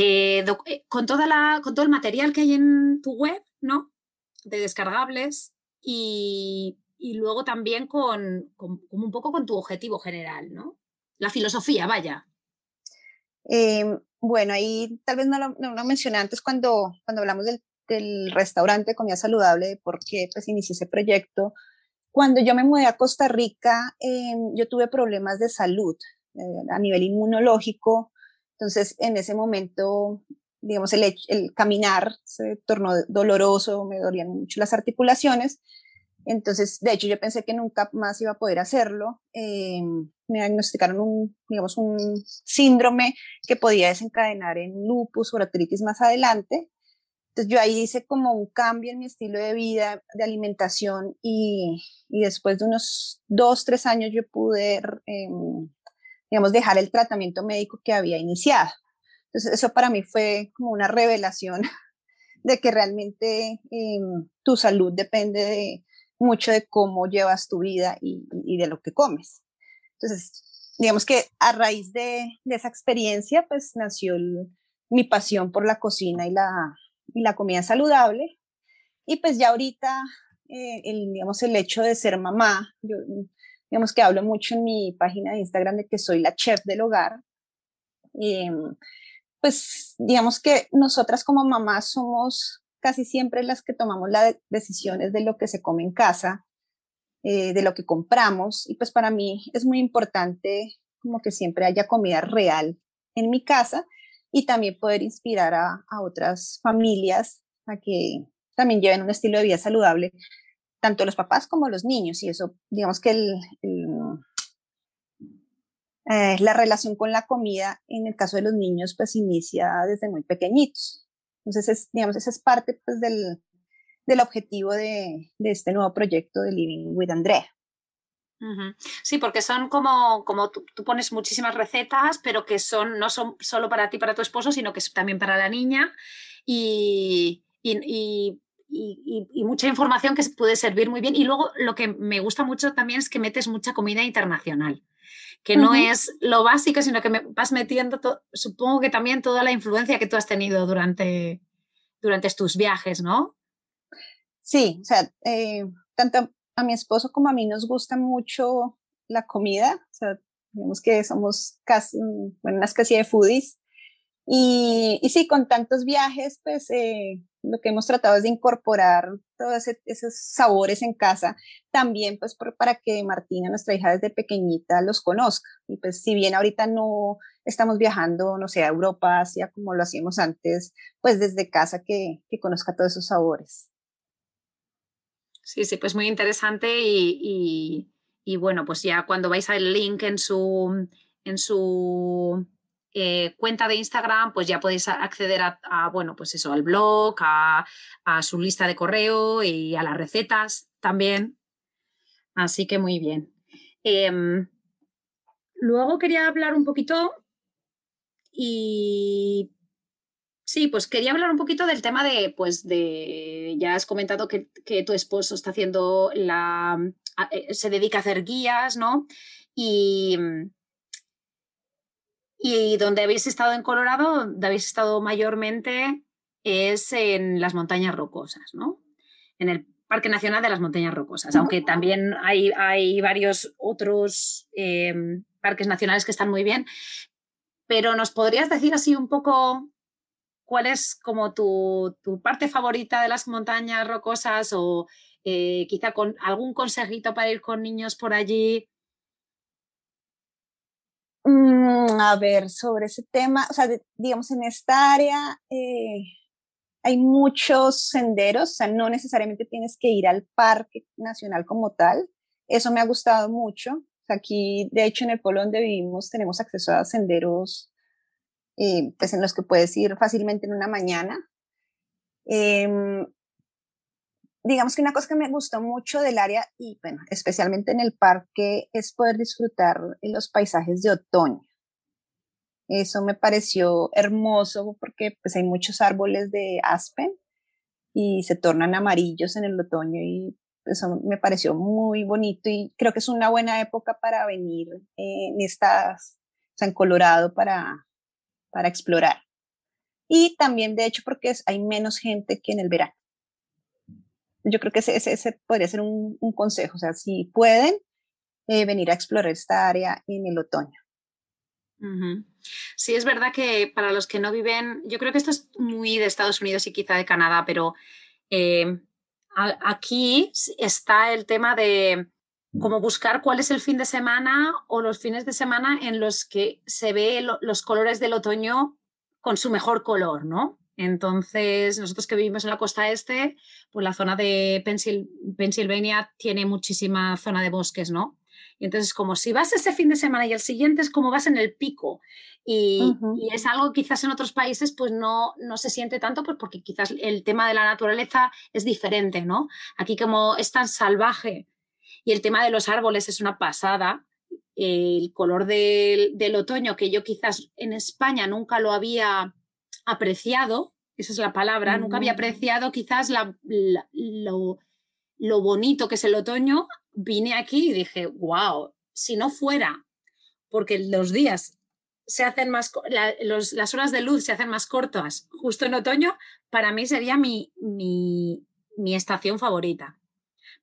eh, eh, con, toda la, con todo el material que hay en tu web, ¿no? De descargables y, luego también con, un poco con tu objetivo general, ¿no? La filosofía, vaya. Em, bueno, ahí tal vez no lo, mencioné antes cuando, cuando hablamos del, restaurante de comida saludable, porque pues inicié ese proyecto. Cuando yo me mudé a Costa Rica, em, yo tuve problemas de salud eh, a nivel inmunológico, entonces, en ese momento, digamos, el, el caminar se tornó doloroso, me dolían mucho las articulaciones. Entonces, de hecho, yo pensé que nunca más iba a poder hacerlo. Eh, me diagnosticaron un, digamos, un síndrome que podía desencadenar en lupus o artritis más adelante. Entonces, yo ahí hice como un cambio en mi estilo de vida, de alimentación, y, y después de unos dos, tres años yo pude eh, digamos, dejar el tratamiento médico que había iniciado. Entonces, eso para mí fue como una revelación de que realmente em, tu salud depende de, mucho de cómo llevas tu vida y, de lo que comes. Entonces, digamos que a raíz de, esa experiencia, pues nació mi pasión por la cocina y la, y la comida saludable. Y pues ya ahorita, eh, el, digamos, el hecho de ser mamá, yo digamos que hablo mucho en mi página de Instagram de que soy la chef del hogar. Y, pues digamos que nosotras como mamás somos casi siempre las que tomamos las decisiones de lo que se come en casa, eh, de lo que compramos. Y pues para mí es muy importante como que siempre haya comida real en mi casa y también poder inspirar a, a otras familias a que también lleven un estilo de vida saludable tanto los papás como los niños. Y eso, digamos que el, eh, la relación con la comida en el caso de los niños pues inicia desde muy pequeñitos. Entonces, es, digamos, esa es parte pues del, del objetivo de, de, este nuevo proyecto de Living with Andrea. Sí, porque son como, como tú, pones muchísimas recetas, pero que son, no son solo para ti, para tu esposo, sino que es también para la niña. y, y y, mucha información que puede servir muy bien. Y luego lo que me gusta mucho también es que metes mucha comida internacional, que no es lo básico, sino que me vas metiendo, supongo que también toda la influencia que tú has tenido durante, durante tus viajes, ¿no? Sí, o sea, eh, tanto a mi esposo como a mí nos gusta mucho la comida, o sea, Digamos que somos casi, bueno, una especie de foodies. Y, y sí, con tantos viajes, pues eh, lo que hemos tratado es de incorporar todos esos sabores en casa, también pues para que Martina, nuestra hija desde pequeñita, los conozca. Y pues si bien ahorita no estamos viajando, no sé, a Europa, Asia, como lo hacíamos antes, pues desde casa que, que conozca todos esos sabores. Sí, sí, pues muy interesante y, y, bueno, pues ya cuando vais al link en su, en su eh, cuenta de Instagram, pues ya podéis acceder a, bueno, pues eso, al blog, a, su lista de correo y a las recetas también. Así que muy bien. Em, luego quería hablar un poquito y sí, pues quería hablar un poquito del tema de, pues de, ya has comentado que, que tu esposo está haciendo la, eh, se dedica a hacer guías, ¿no? Y, y donde habéis estado en Colorado, donde habéis estado mayormente es en las montañas rocosas, ¿no? En el Parque Nacional de las Montañas Rocosas, aunque también hay, hay varios otros eh, parques nacionales que están muy bien. Pero ¿nos podrías decir así un poco cuál es como tu, parte favorita de las montañas rocosas o eh, quizá con algún consejito para ir con niños por allí? Mm, a ver, sobre ese tema, o sea, digamos, en esta área eh, hay muchos senderos, o sea, no necesariamente tienes que ir al parque nacional como tal. Eso me ha gustado mucho. Aquí, de hecho, en el pueblo donde vivimos tenemos acceso a senderos eh, pues en los que puedes ir fácilmente en una mañana. Em, digamos que una cosa que me gustó mucho del área y bueno, especialmente en el parque es poder disfrutar los paisajes de otoño. Eso me pareció hermoso porque pues hay muchos árboles de aspen y se tornan amarillos en el otoño y eso me pareció muy bonito y creo que es una buena época para venir en estas, o en Colorado para, para explorar. Y también, de hecho, porque hay menos gente que en el verano. Yo creo que ese, podría ser un, consejo. O sea, si pueden eh, venir a explorar esta área en el otoño. Sí, es verdad que para los que no viven, yo creo que esto es muy de Estados Unidos y quizá de Canadá, pero eh, aquí está el tema de cómo buscar cuál es el fin de semana o los fines de semana en los que se ve los colores del otoño con su mejor color, ¿no? Entonces, nosotros que vivimos en la costa este, pues la zona de Pennsylvania tiene muchísima zona de bosques, ¿no? Y entonces, como si vas ese fin de semana y el siguiente es como vas en el pico. Y, es algo quizás en otros países pues no, no se siente tanto pues porque quizás el tema de la naturaleza es diferente, ¿no? Aquí como es tan salvaje y el tema de los árboles es una pasada, el color del, del otoño que yo quizás en España nunca lo había apreciado, esa es la palabra, nunca había mm. apreciado quizás la, lo, lo, bonito que es el otoño, vine aquí y dije, wow, si no fuera porque los días se hacen más, las horas de luz se hacen más cortas justo en otoño, para mí sería mi, mi, mi estación favorita.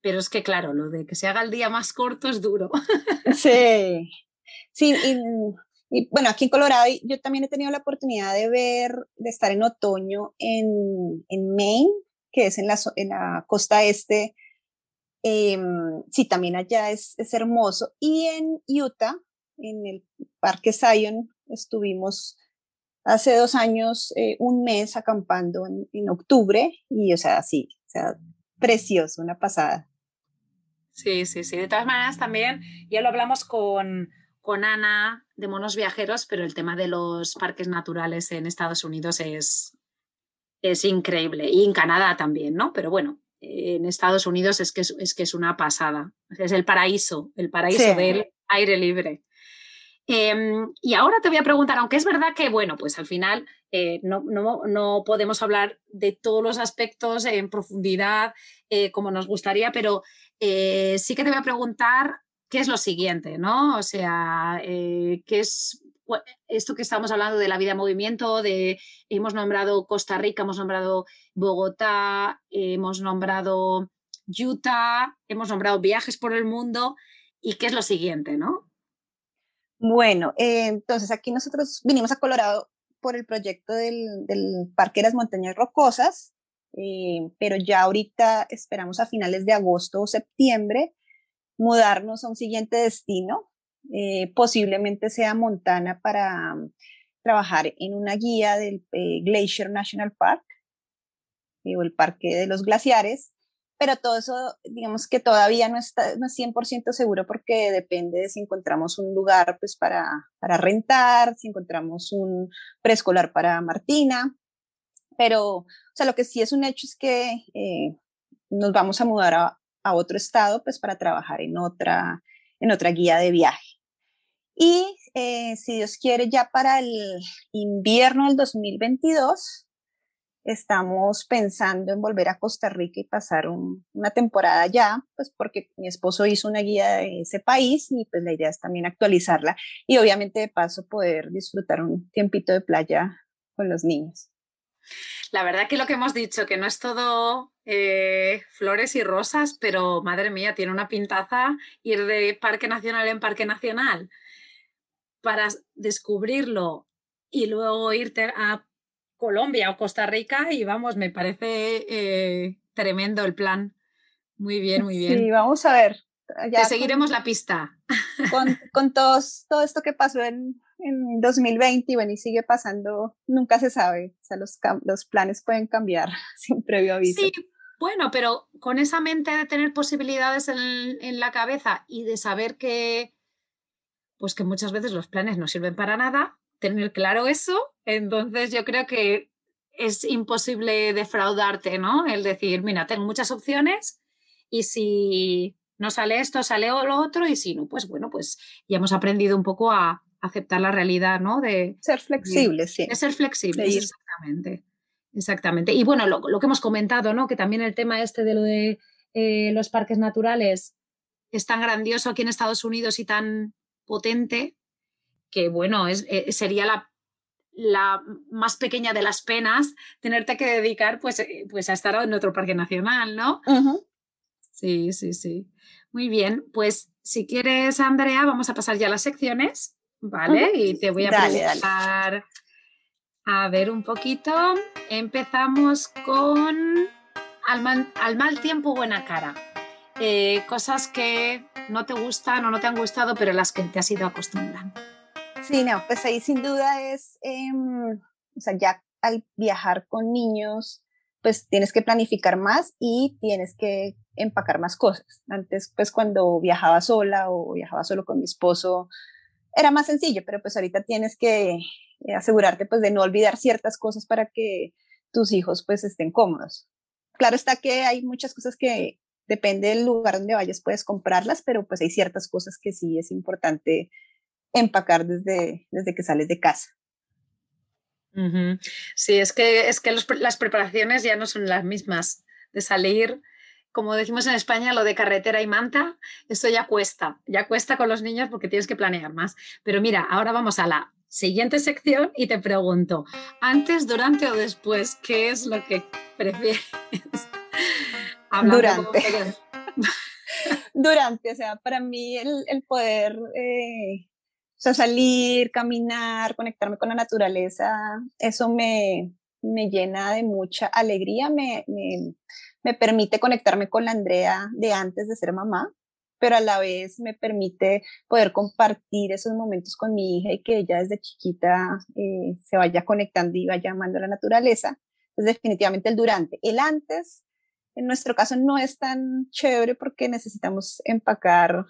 Pero es que, claro, lo de que se haga el día más corto es duro. Sí, sí, y y bueno, aquí en Colorado yo también he tenido la oportunidad de ver, de estar en otoño en, en Maine, que es en la, en la costa este. Em, sí, también allá es, es, hermoso. Y en Utah, en el Parque Zion, estuvimos hace dos años, eh, un mes acampando en, en, octubre y, o sea, sí, o sea, precioso, una pasada. Sí, sí, sí. De todas maneras, también ya lo hablamos con, con Ana de Monos Viajeros, pero el tema de los parques naturales en Estados Unidos es, es increíble. Y en Canadá también, ¿no? Pero bueno, en Estados Unidos es que es, que es una pasada. Es el paraíso, el paraíso del aire libre. Em, y ahora te voy a preguntar, aunque es verdad que, bueno, pues al final eh, no, no, podemos hablar de todos los aspectos en profundidad eh, como nos gustaría, pero eh, sí que te voy a preguntar qué es lo siguiente, ¿no? O sea, eh, qué es esto que estamos hablando de la vida en movimiento, de hemos nombrado Costa Rica, hemos nombrado Bogotá, hemos nombrado Utah, hemos nombrado viajes por el mundo y qué es lo siguiente, ¿no? Bueno, eh, entonces aquí nosotros vinimos a Colorado por el proyecto del, del Parque de las Montañas Rocosas, eh, pero ya ahorita esperamos a finales de agosto o septiembre mudarnos a un siguiente destino, eh, posiblemente sea Montana para um, trabajar en una guía del Glacier National Park o el Parque de los Glaciares pero todo eso, digamos que todavía no, está, no es 100% seguro porque depende de si encontramos un lugar pues, para, para rentar, si encontramos un preescolar para Martina, pero, o sea, lo que sí es un hecho es que eh, nos vamos a mudar a, a, otro estado pues para trabajar en otra, en otra guía de viaje. Y eh, si Dios quiere, ya para el invierno del 2022, estamos pensando en volver a Costa Rica y pasar una temporada allá, pues porque mi esposo hizo una guía de ese país y pues la idea es también actualizarla y obviamente de paso poder disfrutar un tiempito de playa con los niños. La verdad que lo que hemos dicho, que no es todo eh, flores y rosas, pero madre mía, tiene una pintaza ir de parque nacional en parque nacional para descubrirlo y luego irte a Colombia o Costa Rica y vamos, me parece eh, tremendo el plan. Muy bien, muy bien. Sí, vamos a ver. Ya seguiremos la pista. Con, con todos, todo esto que pasó en, en 2020 y bueno, y sigue pasando, nunca se sabe. O sea, los, los planes pueden cambiar sin previo aviso. Sí, bueno, pero con esa mente de tener posibilidades en, en la cabeza y de saber que, pues que muchas veces los planes no sirven para nada, tener claro eso, entonces yo creo que es imposible defraudarte, ¿no? El decir, mira, tengo muchas opciones y si no sale esto, sale lo otro y si no, pues bueno, pues ya hemos aprendido un poco a aceptar la realidad, ¿no? De ser flexibles, sí. De ser flexibles, exactamente. Exactamente. Y bueno, lo, que hemos comentado, ¿no? Que también el tema este de lo de eh, los parques naturales es tan grandioso aquí en Estados Unidos y tan potente que bueno, es, eh, sería la, la, más pequeña de las penas tenerte que dedicar pues, eh, pues a estar en otro parque nacional, ¿no? Sí, sí, sí. Muy bien, pues si quieres, Andrea, vamos a pasar ya a las secciones, ¿vale? Y te voy a preguntar, a ver un poquito. Empezamos con al mal, al mal tiempo, buena cara. Eh, cosas que no te gustan o no te han gustado, pero las que te has ido acostumbrando. Sí, no, pues ahí sin duda es, em, o sea, ya al viajar con niños, pues tienes que planificar más y tienes que empacar más cosas. Antes, pues cuando viajaba sola o viajaba solo con mi esposo, era más sencillo, pero pues ahorita tienes que eh, asegurarte pues de no olvidar ciertas cosas para que tus hijos pues estén cómodos. Claro está que hay muchas cosas que depende del lugar donde vayas puedes comprarlas, pero pues hay ciertas cosas que sí es importante empacar desde, desde que sales de casa. Sí, es que, es que las preparaciones ya no son las mismas. De salir, como decimos en España, lo de carretera y manta, eso ya cuesta, ya cuesta con los niños porque tienes que planear más. Pero mira, ahora vamos a la siguiente sección y te pregunto, antes, durante o después, ¿qué es lo que prefieres? durante. durante, o sea, para mí el, el poder eh, o sea, salir, caminar, conectarme con la naturaleza, eso me, me llena de mucha alegría, me, me, me, permite conectarme con la Andrea de antes de ser mamá, pero a la vez me permite poder compartir esos momentos con mi hija y que ella desde chiquita eh, se vaya conectando y vaya amando la naturaleza. Es definitivamente el durante. El antes, en nuestro caso, no es tan chévere porque necesitamos empacar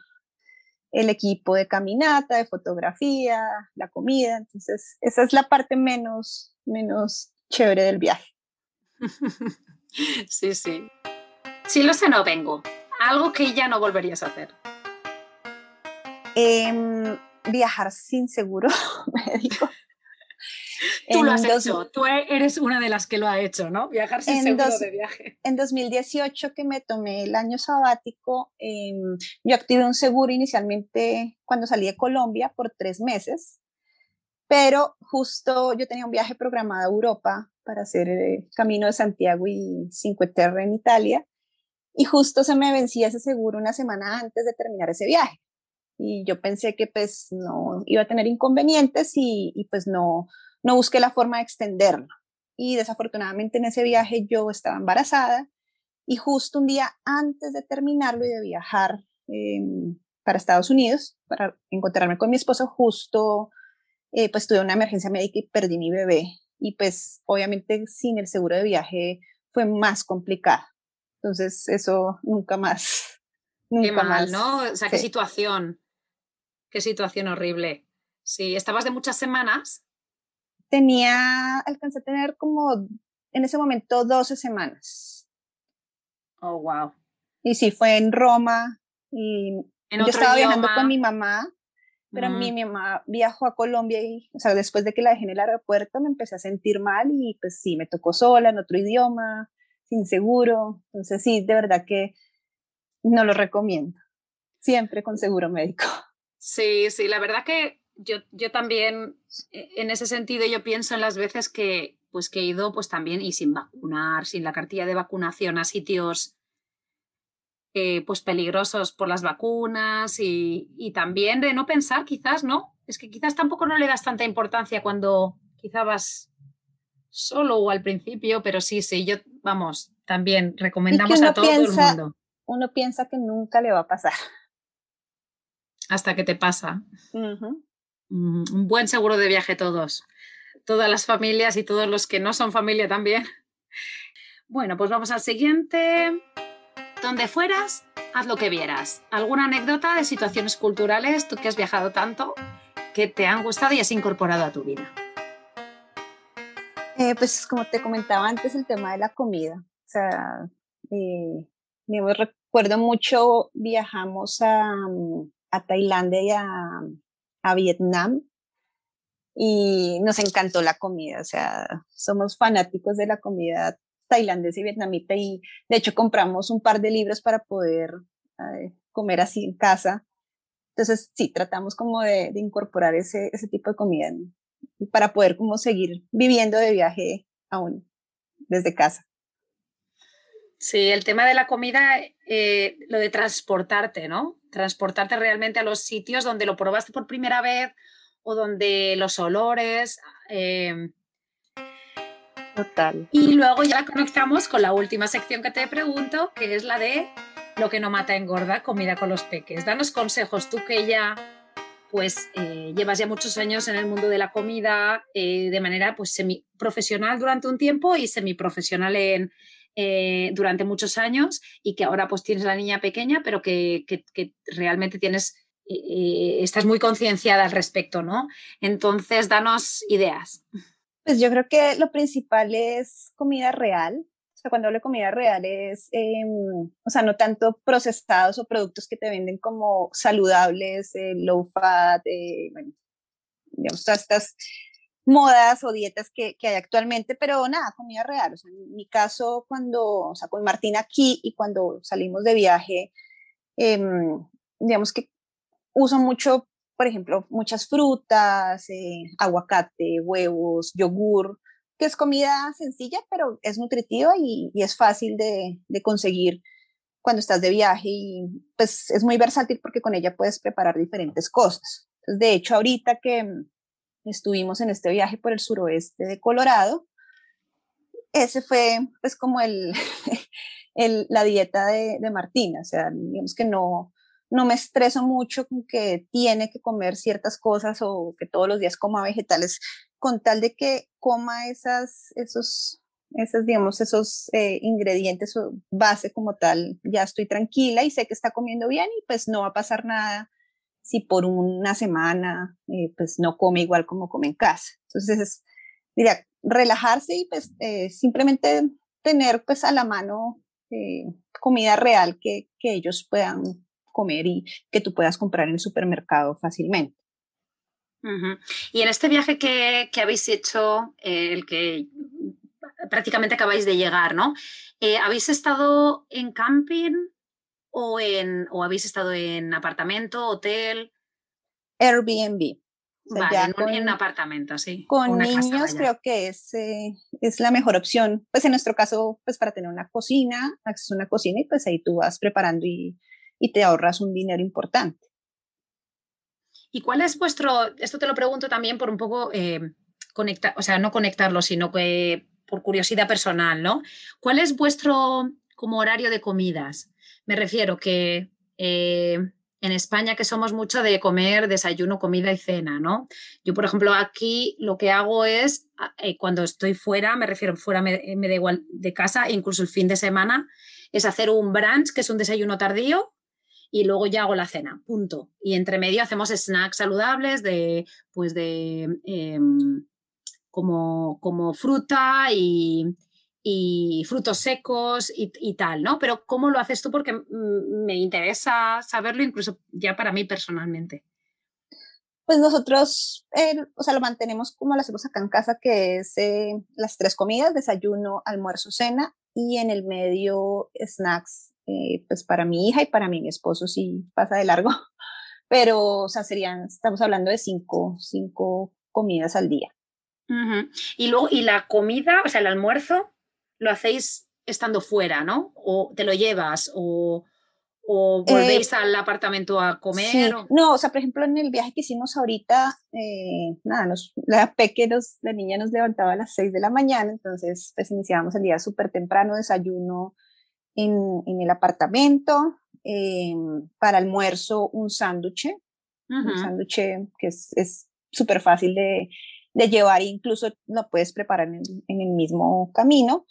el equipo de caminata, de fotografía, la comida. Entonces, esa es la parte menos, menos chévere del viaje. Sí, sí. Si lo sé, no vengo. Algo que ya no volverías a hacer. Em, viajar sin seguro médico. Tú lo has hecho, tú eres una de las que lo ha hecho, ¿no? Viajar sin seguro de viaje. En 2018 que me tomé el año sabático, em, yo activé un seguro inicialmente cuando salí de Colombia por tres meses, pero justo yo tenía un viaje programado a Europa para hacer el Camino de Santiago y Cinque Terre en Italia, y justo se me vencía ese seguro una semana antes de terminar ese viaje. y yo pensé que pues no iba a tener inconvenientes y, y pues no, no busqué la forma de extenderlo. Y desafortunadamente en ese viaje yo estaba embarazada y justo un día antes de terminarlo y de viajar em, para Estados Unidos, para encontrarme con mi esposo, justo eh, pues tuve una emergencia médica y perdí mi bebé. Y pues obviamente sin el seguro de viaje fue más complicado. Entonces eso nunca más. Nunca qué mal, ¿no? O sea, qué situación. Qué situación horrible. Sí, ¿estabas de muchas semanas? Tenía, alcancé a tener como en ese momento 12 semanas. Oh, wow. Y sí, fue en Roma y yo estaba viajando con mi mamá, pero mi, mi, mamá viajó a Colombia y, o sea, después de que la dejé en el aeropuerto me empecé a sentir mal y pues sí, me tocó sola en otro idioma, sin seguro. Entonces sí, de verdad que no lo recomiendo. Siempre con seguro médico. Sí, sí, la verdad que yo, yo también, e, en ese sentido, yo pienso en las veces que, pues, que he ido pues también y sin vacunar, sin la cartilla de vacunación a sitios eh, pues peligrosos por las vacunas y, y, también de no pensar quizás, ¿no? Es que quizás tampoco no le das tanta importancia cuando quizá vas solo o al principio, pero sí, sí, yo, vamos, también recomendamos a todo el mundo. Uno piensa que nunca le va a pasar hasta que te pasa. Un buen seguro de viaje todos, todas las familias y todos los que no son familia también. Bueno, pues vamos al siguiente. Donde fueras, haz lo que vieras. ¿Alguna anécdota de situaciones culturales, tú que has viajado tanto, que te han gustado y has incorporado a tu vida? Eh, pues como te comentaba antes, el tema de la comida. O sea, eh, me recuerdo mucho, viajamos a, a Tailandia y a, Vietnam y nos encantó la comida, o sea, somos fanáticos de la comida tailandesa y vietnamita y de hecho compramos un par de libros para poder eh, comer así en casa. Entonces, sí, tratamos como de, incorporar ese, ese tipo de comida para poder como seguir viviendo de viaje aún desde casa. Sí, el tema de la comida, eh, lo de transportarte, ¿no? Transportarte realmente a los sitios donde lo probaste por primera vez o donde los olores. Em, Total. Y luego ya conectamos con la última sección que te pregunto, que es la de lo que no mata engorda, comida con los peques. Danos consejos, tú que ya pues eh, llevas ya muchos años en el mundo de la comida eh, de manera pues semi profesional durante un tiempo y semiprofesional en, eh, durante muchos años y que ahora pues tienes la niña pequeña, pero que, realmente tienes, estás muy concienciada al respecto, ¿no? Entonces, danos ideas. Pues yo creo que lo principal es comida real. O sea, cuando hablo de comida real es, em, o sea, no tanto procesados o productos que te venden como saludables, eh, low fat, bueno, digamos, todas estas modas o dietas que, que, hay actualmente, pero nada, comida real. O sea, en mi caso, cuando, o sea, con Martina aquí y cuando salimos de viaje, em, digamos que uso mucho, por ejemplo, muchas frutas, eh, aguacate, huevos, yogur, que es comida sencilla, pero es nutritiva y, es fácil de, conseguir cuando estás de viaje y pues es muy versátil porque con ella puedes preparar diferentes cosas. De hecho, ahorita que estuvimos en este viaje por el suroeste de Colorado. Ese fue pues como el la dieta de, de, Martina, o sea, digamos que no, no me estreso mucho con que tiene que comer ciertas cosas o que todos los días coma vegetales, con tal de que coma esas, esos, esos digamos, esos eh, ingredientes o base como tal, ya estoy tranquila y sé que está comiendo bien y pues no va a pasar nada si por una semana eh, pues no come igual como come en casa. Entonces, diría, relajarse y pues eh, simplemente tener pues a la mano comida real que, que, ellos puedan comer y que tú puedas comprar en el supermercado fácilmente. Y en este viaje que, que habéis hecho, el que prácticamente acabáis de llegar, ¿no? ¿Habéis estado en camping o, en, o habéis estado en apartamento, hotel? Airbnb. vale, en, un, apartamento, sí. Con niños creo que es, eh, es la mejor opción. Pues en nuestro caso, pues para tener una cocina, acceso a una cocina y pues ahí tú vas preparando y, y te ahorras un dinero importante. ¿Y cuál es vuestro, esto te lo pregunto también por un poco eh, conectar, o sea, no conectarlo, sino que por curiosidad personal, ¿no? ¿Cuál es vuestro como horario de comidas? Me refiero que eh, en España que somos mucho de comer desayuno, comida y cena, ¿no? Yo, por ejemplo, aquí lo que hago es, eh, cuando estoy fuera, me refiero fuera, me, me, da igual de casa, incluso el fin de semana, es hacer un brunch, que es un desayuno tardío, y luego ya hago la cena, punto. Y entre medio hacemos snacks saludables de, pues de, em, como, como fruta y, frutos secos y, tal, ¿no? Pero ¿cómo lo haces tú? Porque me interesa saberlo incluso ya para mí personalmente. Pues nosotros, o sea, lo mantenemos como lo hacemos acá en casa, que es eh, las tres comidas, desayuno, almuerzo, cena, y en el medio snacks, eh, pues para mi hija y para mí, mi esposo sí pasa de largo, pero, o sea, serían, estamos hablando de cinco, cinco comidas al día. Y luego, y la comida, o sea, el almuerzo, lo hacéis estando fuera, ¿no? O te lo llevas, o, o eh, volvéis al apartamento a comer. No, o sea, por ejemplo, en el viaje que hicimos ahorita, eh, nada, nos, la peque, la niña nos levantaba a las 6 de la mañana, entonces pues iniciábamos el día súper temprano, desayuno en, en el apartamento, em, para almuerzo un sándwich, un sándwich que es súper fácil de, de llevar, incluso lo puedes preparar en, el mismo camino.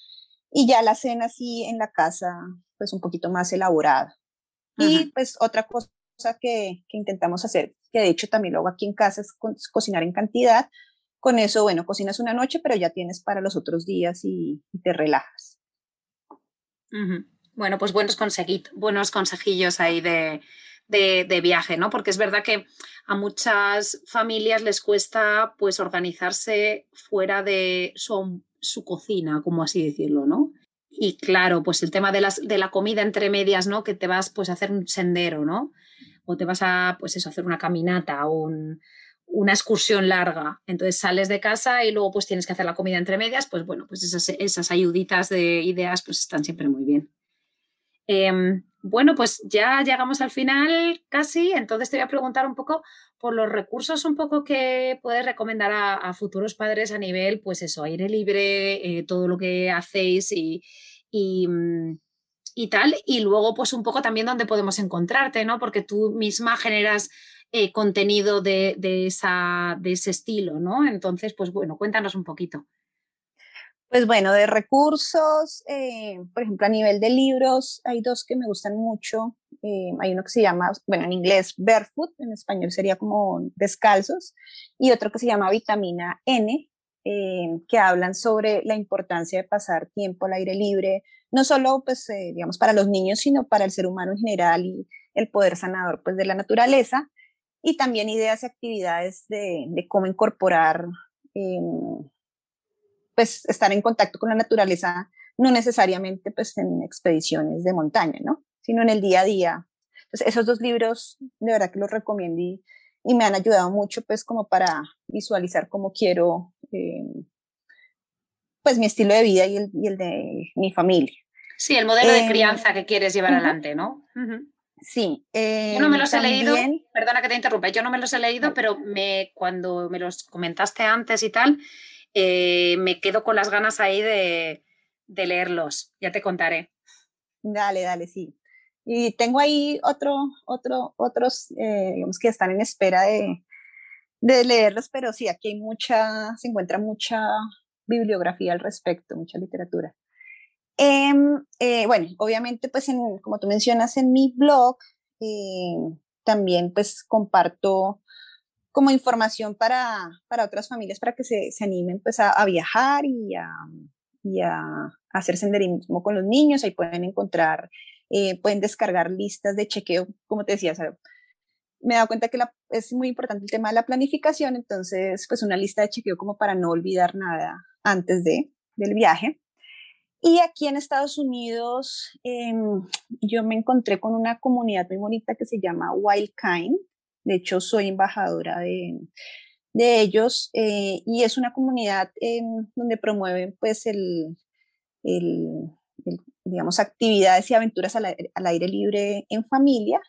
Y ya la cena sí en la casa, pues un poquito más elaborada. Y pues otra cosa que, que, intentamos hacer, que de hecho también lo hago aquí en casa, es cocinar en cantidad. Con eso, bueno, cocinas una noche, pero ya tienes para los otros días y, te relajas. Bueno, pues buenos, buenos consejillos ahí de, de, viaje, ¿no? Porque es verdad que a muchas familias les cuesta pues organizarse fuera de su, cocina, como así decirlo, ¿no? Y claro, pues el tema de, las, de la comida entre medias, ¿no? Que te vas pues a hacer un sendero, ¿no? O te vas a, pues eso, hacer una caminata o una excursión larga. Entonces sales de casa y luego pues tienes que hacer la comida entre medias, pues bueno, pues esas, esas ayuditas de ideas pues están siempre muy bien. Em, bueno, pues ya llegamos al final casi, entonces te voy a preguntar un poco por los recursos un poco que puedes recomendar a, futuros padres a nivel, pues eso, aire libre, eh, todo lo que hacéis y, mm, y, tal, y luego pues un poco también dónde podemos encontrarte, ¿no? Porque tú misma generas eh, contenido de, de, esa, de ese estilo, ¿no? Entonces, pues bueno, cuéntanos un poquito. Pues bueno, de recursos, eh, por ejemplo, a nivel de libros, hay dos que me gustan mucho. Eh, hay uno que se llama, bueno, en inglés Barefoot, en español sería como descalzos, y otro que se llama Vitamina N, eh, que hablan sobre la importancia de pasar tiempo al aire libre, no solo, pues, digamos, para los niños, sino para el ser humano en general y el poder sanador, pues, de la naturaleza, y también ideas y actividades de, cómo incorporar em, pues estar en contacto con la naturaleza, no necesariamente pues en expediciones de montaña, ¿no? Sino en el día a día. Entonces, esos dos libros de verdad que los recomiendo y, y me han ayudado mucho pues como para visualizar cómo quiero eh, pues mi estilo de vida y el, y el, de mi familia. Sí, el modelo de em, crianza que quieres llevar adelante, ¿no? Sí. yo no me los he leído, perdona que te interrumpa, yo no me los he leído, pero me, cuando me los comentaste antes y tal, eh, me quedo con las ganas ahí de, leerlos. Ya te contaré. Dale, dale, sí. Y tengo ahí otro, otro, otros, eh, digamos que están en espera de, leerlos, pero sí, aquí hay mucha, se encuentra mucha bibliografía al respecto, mucha literatura. Em, eh, bueno, obviamente, pues como tú mencionas en mi blog, también pues comparto como información para, para otras familias, para que se, se animen pues, a, viajar y a, y a, hacer senderismo con los niños. Ahí pueden encontrar, eh, pueden descargar listas de chequeo, como te decía, me he dado cuenta que es muy importante el tema de la planificación, entonces pues una lista de chequeo como para no olvidar nada antes de, del viaje. Y aquí en Estados Unidos em, yo me encontré con una comunidad muy bonita que se llama Wild Kind, de hecho, soy embajadora de, de ellos eh, y es una comunidad donde promueven pues el, digamos, actividades y aventuras al, aire libre en familia.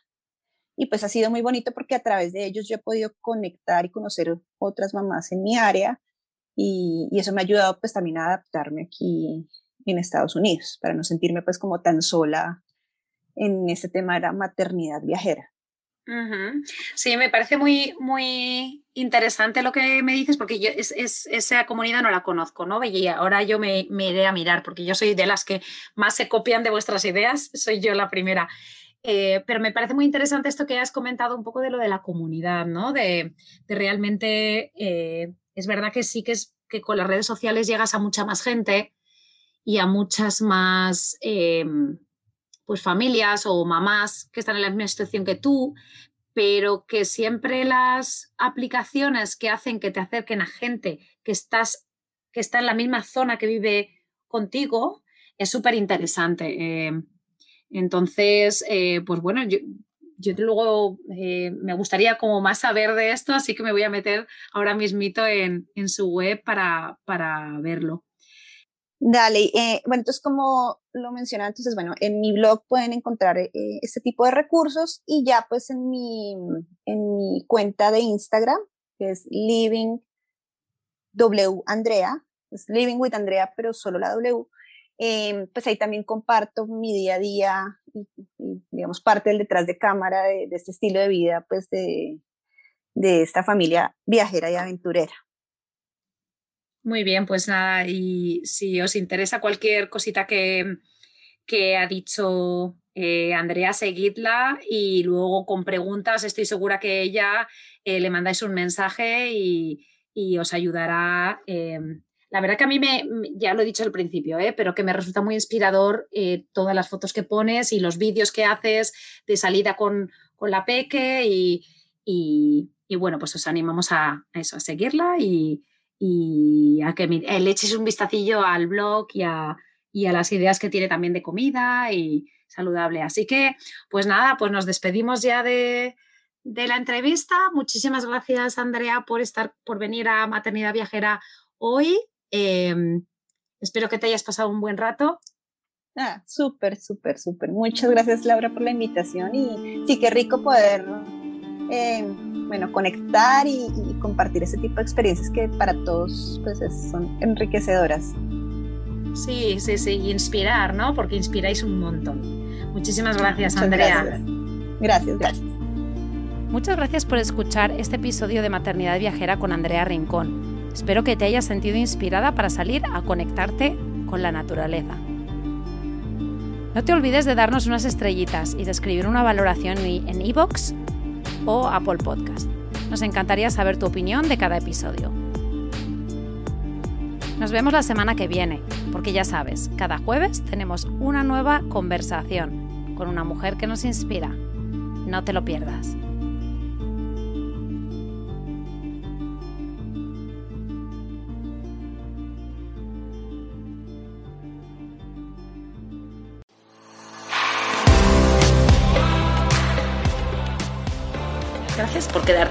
y pues ha sido muy bonito porque a través de ellos yo he podido conectar y conocer otras mamás en mi área y, eso me ha ayudado pues también a adaptarme aquí en Estados Unidos para no sentirme pues como tan sola en ese tema de la maternidad viajera. Sí, me parece muy, muy interesante lo que me dices, porque yo es, esa comunidad no la conozco, ¿no? Y ahora yo me, me, iré a mirar, porque yo soy de las que más se copian de vuestras ideas, soy yo la primera. Eh, pero me parece muy interesante esto que has comentado un poco de lo de la comunidad, ¿no? De, realmente, eh, es verdad que sí que es que con las redes sociales llegas a mucha más gente y a muchas más... Em, pues familias o mamás que están en la misma situación que tú, pero que siempre las aplicaciones que hacen que te acerquen a gente que estás que está en la misma zona que vive contigo es súper interesante. Eh, entonces, eh, pues bueno, yo, yo luego eh, me gustaría como más saber de esto, así que me voy a meter ahora mismito en, en su web para, para verlo. Dale, bueno, entonces como lo mencionaba, entonces bueno, en mi blog pueden encontrar eh, este tipo de recursos y ya pues en mi, en mi cuenta de Instagram, que es Living W Andrea, es Living with Andrea, pero solo la W, em, pues ahí también comparto mi día a día y, digamos parte del detrás de cámara de, de, este estilo de vida, pues de, de esta familia viajera y aventurera. Muy bien, pues nada, y si os interesa cualquier cosita que, que ha dicho eh, Andrea, seguidla y luego con preguntas estoy segura que ella eh, le mandáis un mensaje y, os ayudará. Eh, la verdad que a mí me, ya lo he dicho al principio, pero que me resulta muy inspirador todas las fotos que pones y los vídeos que haces de salida con, la peque y, y, bueno, pues os animamos a eso, a seguirla y y a que le eches un vistacillo al blog y a, las ideas que tiene también de comida y saludable. Así que, pues nada, pues nos despedimos ya de, la entrevista. Muchísimas gracias, Andrea, por estar, por venir a Maternidad Viajera hoy. Em, espero que te hayas pasado un buen rato. Ah, súper, súper, súper. Muchas gracias, Laura, por la invitación. Y sí, qué rico poder eh, bueno, conectar y, compartir ese tipo de experiencias que para todos pues, son enriquecedoras. Sí, sí, sí, inspirar, ¿no? Porque inspiráis un montón. Muchísimas gracias, Andrea. Gracias. gracias, Muchas gracias por escuchar este episodio de Maternidad Viajera con Andrea Rincón. Espero que te hayas sentido inspirada para salir a conectarte con la naturaleza. No te olvides de darnos unas estrellitas y de escribir una valoración en iVoox o Apple Podcast. Nos encantaría saber tu opinión de cada episodio. Nos vemos la semana que viene, porque ya sabes, cada jueves tenemos una nueva conversación con una mujer que nos inspira. No te lo pierdas.